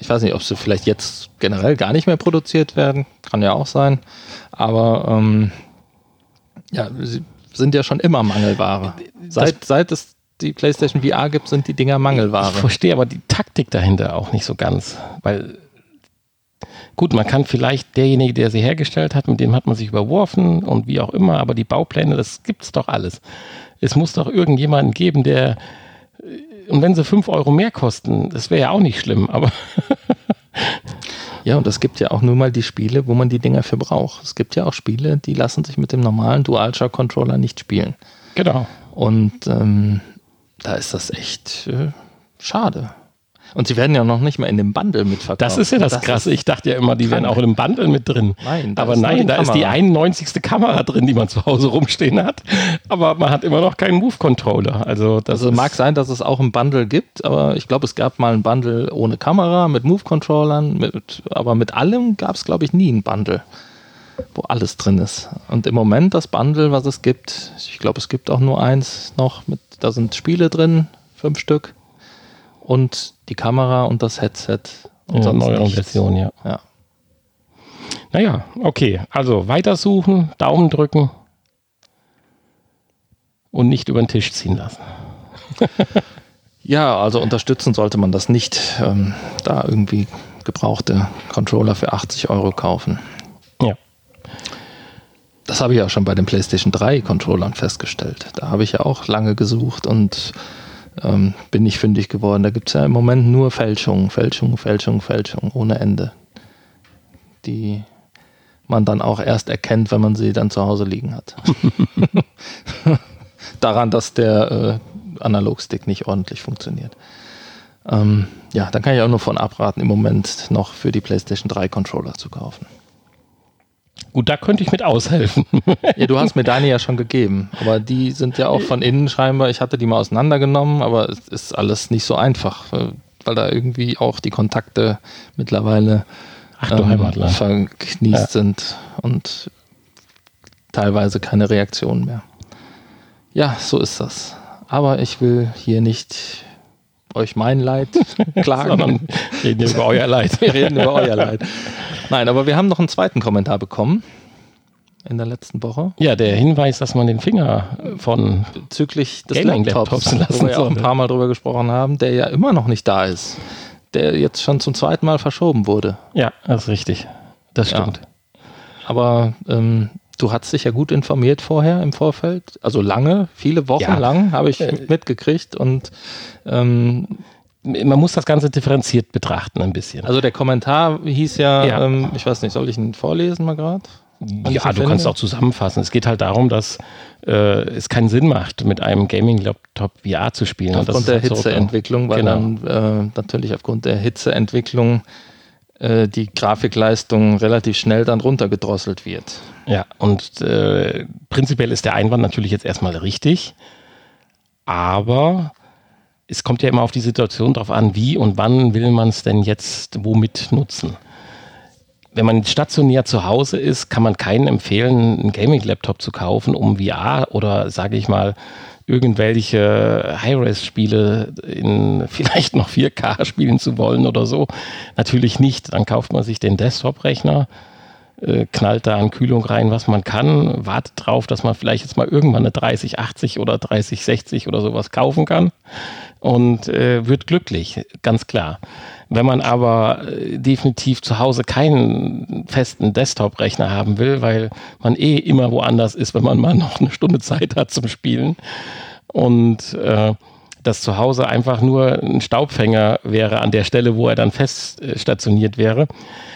Ich weiß nicht, ob sie vielleicht jetzt generell gar nicht mehr produziert werden. Kann ja auch sein. Aber ähm, ja, sie sind ja schon immer Mangelware. Seit, seit es die PlayStation VR gibt, sind die Dinger Mangelware. Ich verstehe aber die Taktik dahinter auch nicht so ganz. Weil, gut, man kann vielleicht derjenige, der sie hergestellt hat, mit dem hat man sich überworfen und wie auch immer, aber die Baupläne, das gibt es doch alles. Es muss doch irgendjemanden geben, der, und wenn sie 5 Euro mehr kosten, das wäre ja auch nicht schlimm, aber. Ja, und es gibt ja auch nur mal die Spiele, wo man die Dinger für braucht. Es gibt ja auch Spiele, die lassen sich mit dem normalen DualShock-Controller nicht spielen. Genau. Und ähm, da ist das echt äh, schade. Und sie werden ja noch nicht mal in dem Bundle mitverkauft. Das ist ja das, das Krasse. Ich dachte ja immer, die wären auch in dem Bundle mit drin. Nein, aber nein, da ist die 91. Kamera drin, die man zu Hause rumstehen hat. Aber man hat immer noch keinen Move-Controller. Also, das also mag sein, dass es auch ein Bundle gibt, aber ich glaube, es gab mal ein Bundle ohne Kamera, mit Move-Controllern, mit, aber mit allem gab es, glaube ich, nie ein Bundle, wo alles drin ist. Und im Moment das Bundle, was es gibt, ich glaube, es gibt auch nur eins noch, mit, da sind Spiele drin, fünf Stück und die Kamera und das Headset. Und ja, neueren Version, ja. ja. Naja, okay. Also weitersuchen, Daumen drücken und nicht über den Tisch ziehen lassen. ja, also unterstützen sollte man das nicht. Ähm, da irgendwie gebrauchte Controller für 80 Euro kaufen. Ja. Das habe ich ja schon bei den PlayStation 3 Controllern festgestellt. Da habe ich ja auch lange gesucht und ähm, bin ich fündig geworden. Da gibt es ja im Moment nur Fälschungen, Fälschungen, Fälschungen, Fälschungen ohne Ende. Die man dann auch erst erkennt, wenn man sie dann zu Hause liegen hat. Daran, dass der äh, Analogstick nicht ordentlich funktioniert. Ähm, ja, dann kann ich auch nur von abraten, im Moment noch für die PlayStation 3 Controller zu kaufen. Gut, da könnte ich mit aushelfen. ja, du hast mir deine ja schon gegeben, aber die sind ja auch von innen scheinbar, ich hatte die mal auseinandergenommen, aber es ist alles nicht so einfach, äh, weil da irgendwie auch die Kontakte mittlerweile Ach, ähm, verkniest ja. sind und teilweise keine Reaktion mehr. Ja, so ist das. Aber ich will hier nicht euch mein Leid klagen. Sondern reden über euer Leid. Wir reden über euer Leid. Nein, aber wir haben noch einen zweiten Kommentar bekommen in der letzten Woche. Ja, der Hinweis, dass man den Finger von bezüglich des Laptops, Laptops lassen wo wir auch ein paar Mal drüber gesprochen haben, der ja immer noch nicht da ist. Der jetzt schon zum zweiten Mal verschoben wurde. Ja, das ist richtig. Das stimmt. Ja. Aber ähm, du hast dich ja gut informiert vorher im Vorfeld. Also lange, viele Wochen ja. lang habe ich äh, mitgekriegt und ähm, man muss das Ganze differenziert betrachten ein bisschen. Also der Kommentar hieß ja, ja. Ähm, ich weiß nicht, soll ich ihn vorlesen mal gerade? Ja, du kannst auch zusammenfassen. Es geht halt darum, dass äh, es keinen Sinn macht, mit einem Gaming-Laptop VR zu spielen. Aufgrund der halt Hitzeentwicklung, weil genau. dann äh, natürlich aufgrund der Hitzeentwicklung äh, die Grafikleistung relativ schnell dann runtergedrosselt wird. Ja, und äh, prinzipiell ist der Einwand natürlich jetzt erstmal richtig, aber es kommt ja immer auf die Situation drauf an, wie und wann will man es denn jetzt womit nutzen. Wenn man stationär zu Hause ist, kann man keinen empfehlen, einen Gaming-Laptop zu kaufen, um VR oder, sage ich mal, irgendwelche High-Res-Spiele in vielleicht noch 4K spielen zu wollen oder so. Natürlich nicht. Dann kauft man sich den Desktop-Rechner, äh, knallt da an Kühlung rein, was man kann, wartet drauf, dass man vielleicht jetzt mal irgendwann eine 3080 oder 3060 oder sowas kaufen kann und äh, wird glücklich, ganz klar. Wenn man aber äh, definitiv zu Hause keinen festen Desktop-Rechner haben will, weil man eh immer woanders ist, wenn man mal noch eine Stunde Zeit hat zum Spielen. Und äh, dass zu Hause einfach nur ein Staubfänger wäre an der Stelle, wo er dann fest stationiert wäre,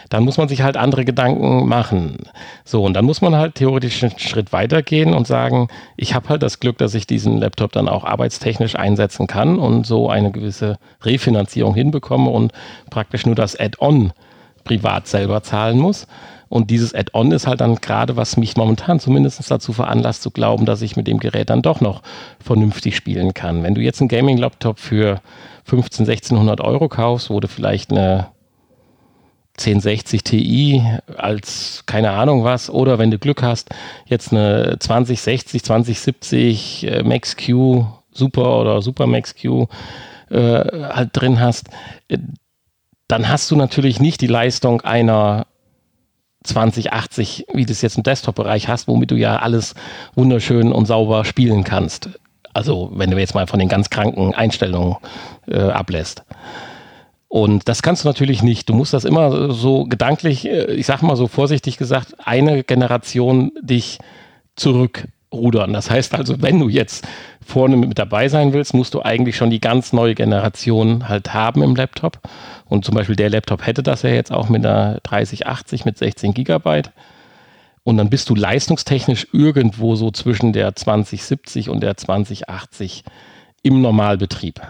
dann muss man sich halt andere Gedanken machen. So, und dann muss man halt theoretisch einen Schritt weitergehen und sagen, ich habe halt das Glück, dass ich diesen Laptop dann auch arbeitstechnisch einsetzen kann und so eine gewisse Refinanzierung hinbekomme und praktisch nur das Add-on privat selber zahlen muss. Und dieses Add-on ist halt dann gerade, was mich momentan zumindest dazu veranlasst zu glauben, dass ich mit dem Gerät dann doch noch vernünftig spielen kann. Wenn du jetzt einen Gaming-Laptop für 15, 1600 Euro kaufst, wo du vielleicht eine 1060 Ti als keine Ahnung was oder wenn du Glück hast, jetzt eine 2060, 2070 äh, Max-Q Super oder Super Max Q äh, halt drin hast, äh, dann hast du natürlich nicht die Leistung einer 2080, wie du es jetzt im Desktop-Bereich hast, womit du ja alles wunderschön und sauber spielen kannst. Also wenn du jetzt mal von den ganz kranken Einstellungen äh, ablässt. Und das kannst du natürlich nicht. Du musst das immer so gedanklich, äh, ich sag mal so vorsichtig gesagt, eine Generation dich zurückrudern. Das heißt also, wenn du jetzt vorne mit dabei sein willst, musst du eigentlich schon die ganz neue Generation halt haben im Laptop. Und zum Beispiel der Laptop hätte das ja jetzt auch mit einer 3080 mit 16 Gigabyte. Und dann bist du leistungstechnisch irgendwo so zwischen der 2070 und der 2080 im Normalbetrieb.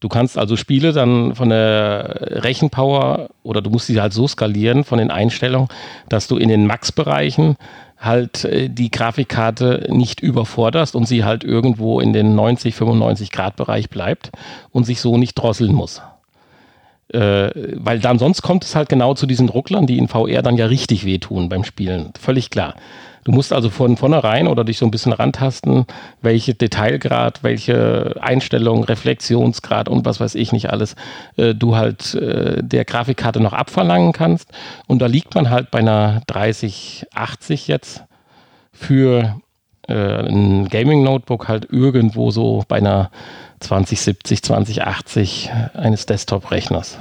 Du kannst also Spiele dann von der Rechenpower oder du musst sie halt so skalieren von den Einstellungen, dass du in den Max-Bereichen halt äh, die Grafikkarte nicht überforderst und sie halt irgendwo in den 90, 95 Grad Bereich bleibt und sich so nicht drosseln muss. Äh, weil dann sonst kommt es halt genau zu diesen Drucklern, die in VR dann ja richtig wehtun beim Spielen. Völlig klar. Du musst also von vornherein oder dich so ein bisschen rantasten, welche Detailgrad, welche Einstellungen, Reflexionsgrad und was weiß ich nicht alles äh, du halt äh, der Grafikkarte noch abverlangen kannst. Und da liegt man halt bei einer 3080 jetzt für äh, ein Gaming-Notebook halt irgendwo so bei einer 2070, 2080 eines Desktop-Rechners.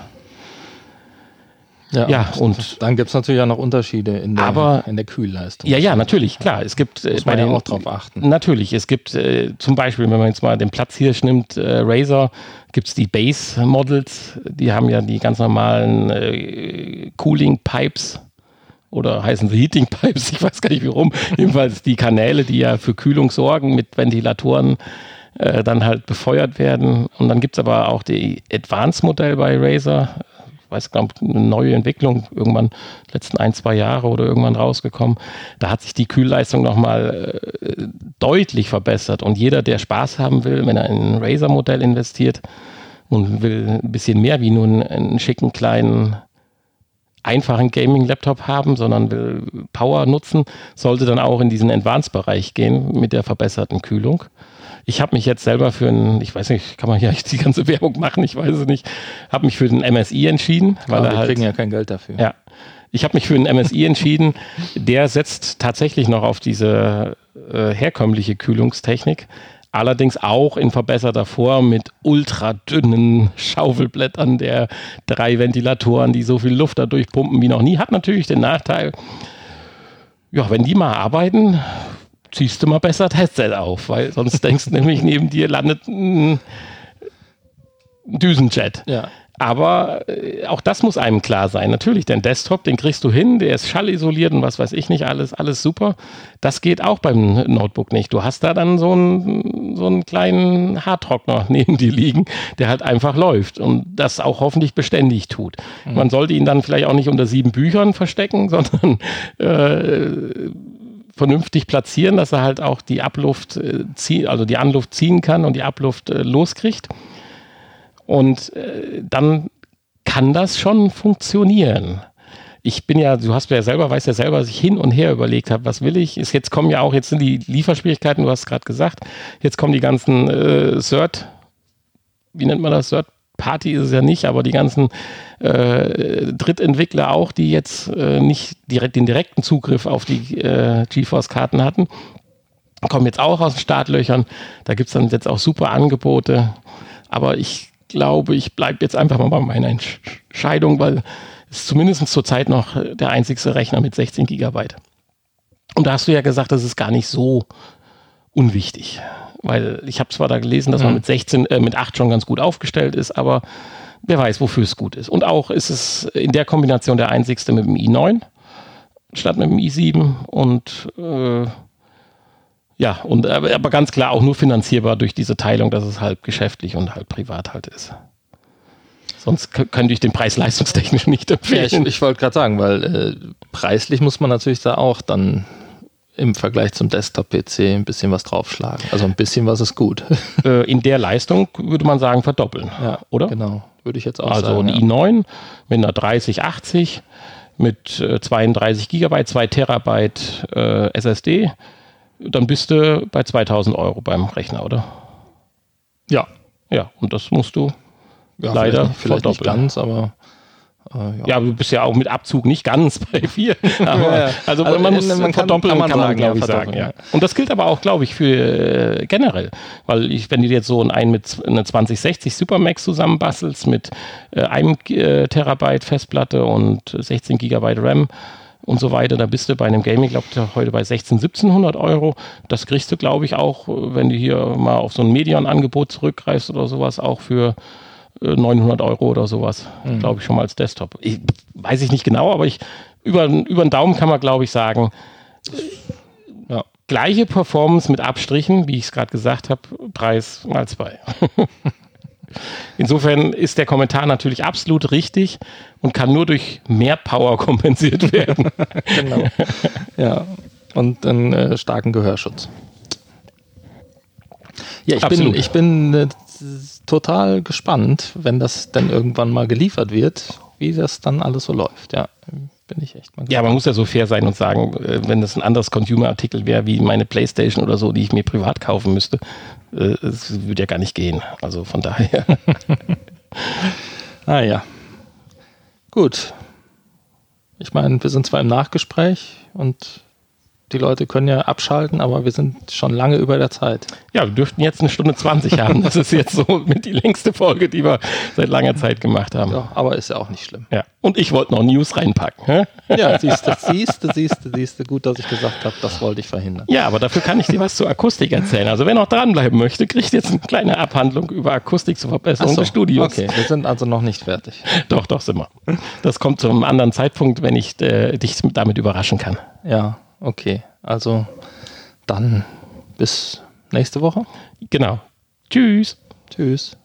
Ja, ja, und, dann gibt es natürlich auch noch Unterschiede in der, aber, in der Kühlleistung. Ja, ja, natürlich, klar. Es gibt äh, Muss man bei den, ja auch drauf achten. Natürlich, es gibt äh, zum Beispiel, wenn man jetzt mal den Platz hier nimmt, äh, Razer, gibt es die Base Models, die haben ja die ganz normalen äh, Cooling Pipes oder heißen sie Heating Pipes, ich weiß gar nicht wie rum. Jedenfalls die Kanäle, die ja für Kühlung sorgen mit Ventilatoren äh, dann halt befeuert werden. Und dann gibt es aber auch die Advanced-Modell bei Razer, weiß nicht, eine neue Entwicklung, irgendwann letzten ein, zwei Jahre oder irgendwann rausgekommen. Da hat sich die Kühlleistung nochmal äh, deutlich verbessert. Und jeder, der Spaß haben will, wenn er in ein Razer-Modell investiert und will ein bisschen mehr wie nur einen, einen schicken kleinen einfachen Gaming-Laptop haben, sondern will Power nutzen, sollte dann auch in diesen Advanced-Bereich gehen mit der verbesserten Kühlung. Ich habe mich jetzt selber für einen, ich weiß nicht, kann man hier die ganze Werbung machen, ich weiß es nicht, habe mich für den MSI entschieden. Weil Aber wir halt, kriegen ja kein Geld dafür. Ja, ich habe mich für den MSI entschieden. Der setzt tatsächlich noch auf diese äh, herkömmliche Kühlungstechnik. Allerdings auch in verbesserter Form mit ultradünnen Schaufelblättern der drei Ventilatoren, die so viel Luft dadurch pumpen wie noch nie. Hat natürlich den Nachteil, ja, wenn die mal arbeiten, ziehst du mal besser das Headset auf, weil sonst denkst du nämlich, neben dir landet ein Düsenjet. Ja. Aber äh, auch das muss einem klar sein. Natürlich, dein Desktop, den kriegst du hin, der ist schallisoliert und was weiß ich nicht, alles, alles super. Das geht auch beim Notebook nicht. Du hast da dann so einen, so einen kleinen Haartrockner neben dir liegen, der halt einfach läuft und das auch hoffentlich beständig tut. Mhm. Man sollte ihn dann vielleicht auch nicht unter sieben Büchern verstecken, sondern äh, vernünftig platzieren, dass er halt auch die Abluft äh, ziehen, also die Anluft ziehen kann und die Abluft äh, loskriegt. Und äh, dann kann das schon funktionieren. Ich bin ja, du hast ja selber, weißt ja selber, dass ich hin und her überlegt habe, was will ich? Ist, jetzt kommen ja auch, jetzt sind die Lieferschwierigkeiten, du hast gerade gesagt, jetzt kommen die ganzen äh, Cert, wie nennt man das, Cert Party ist es ja nicht, aber die ganzen äh, Drittentwickler auch, die jetzt äh, nicht direkt den direkten Zugriff auf die äh, GeForce-Karten hatten, kommen jetzt auch aus den Startlöchern. Da gibt es dann jetzt auch super Angebote. Aber ich glaube, ich bleibe jetzt einfach mal bei meiner Entscheidung, weil es zumindest zurzeit noch der einzigste Rechner mit 16 Gigabyte. Und da hast du ja gesagt, das ist gar nicht so unwichtig. Weil ich habe zwar da gelesen, dass man mhm. mit 16, äh, mit 8 schon ganz gut aufgestellt ist, aber wer weiß, wofür es gut ist. Und auch ist es in der Kombination der einzigste mit dem i9 statt mit dem i7 und äh, ja, und aber ganz klar auch nur finanzierbar durch diese Teilung, dass es halb geschäftlich und halb privat halt ist. Sonst könnte ich den Preis leistungstechnisch nicht empfehlen. Ja, ich, ich wollte gerade sagen, weil äh, preislich muss man natürlich da auch dann im Vergleich zum Desktop-PC ein bisschen was draufschlagen. Also ein bisschen was ist gut. Äh, in der Leistung würde man sagen verdoppeln, ja, oder? Genau, würde ich jetzt auch also sagen. Also ein ja. i9 mit einer 3080 mit 32 GB, 2 Terabyte äh, SSD, dann bist du bei 2000 Euro beim Rechner, oder? Ja. Ja, und das musst du ja, leider vielleicht, vielleicht nicht ganz, aber äh, ja. ja. du bist ja auch mit Abzug nicht ganz bei vier. Aber, also, also, man muss man verdoppeln, kann man, kann man glaube ich, sagen. Ja. Und das gilt aber auch, glaube ich, für äh, generell. Weil ich, wenn du jetzt so ein mit einer 2060 Supermax zusammenbastelst mit äh, einem äh, Terabyte Festplatte und 16 Gigabyte RAM, und so weiter. Da bist du bei einem Gaming, glaube ich, heute bei 16, 1700 Euro. Das kriegst du, glaube ich, auch, wenn du hier mal auf so ein Medion-Angebot zurückgreifst oder sowas, auch für 900 äh, Euro oder sowas, mhm. glaube ich, schon mal als Desktop. Ich, weiß ich nicht genau, aber ich über, über den Daumen kann man, glaube ich, sagen, ja, gleiche Performance mit Abstrichen, wie ich es gerade gesagt habe, Preis mal zwei. Insofern ist der Kommentar natürlich absolut richtig und kann nur durch mehr Power kompensiert werden. genau. Ja, und einen äh, starken Gehörschutz. Ja, ich absolut. bin, ich bin äh, total gespannt, wenn das dann irgendwann mal geliefert wird, wie das dann alles so läuft. Ja, bin ich echt mal gespannt. Ja, man muss ja so fair sein und sagen, äh, wenn das ein anderes Consumer-Artikel wäre, wie meine Playstation oder so, die ich mir privat kaufen müsste, äh, es würde ja gar nicht gehen. Also von daher. ah ja. Gut. Ich meine, wir sind zwar im Nachgespräch und die Leute können ja abschalten, aber wir sind schon lange über der Zeit. Ja, wir dürften jetzt eine Stunde 20 haben. Das ist jetzt so mit die längste Folge, die wir seit langer Zeit gemacht haben. Ja, aber ist ja auch nicht schlimm. Ja. Und ich wollte noch News reinpacken. Hä? Ja, siehst du, siehst du, siehst du, siehst du. Gut, dass ich gesagt habe, das wollte ich verhindern. Ja, aber dafür kann ich dir was zur Akustik erzählen. Also wer noch dranbleiben möchte, kriegt jetzt eine kleine Abhandlung über Akustik zur Verbesserung so, des Studios. Okay, wir sind also noch nicht fertig. Doch, doch sind wir. Das kommt zu einem anderen Zeitpunkt, wenn ich äh, dich damit überraschen kann. Ja, okay. Also dann bis nächste Woche. Genau. Tschüss. Tschüss.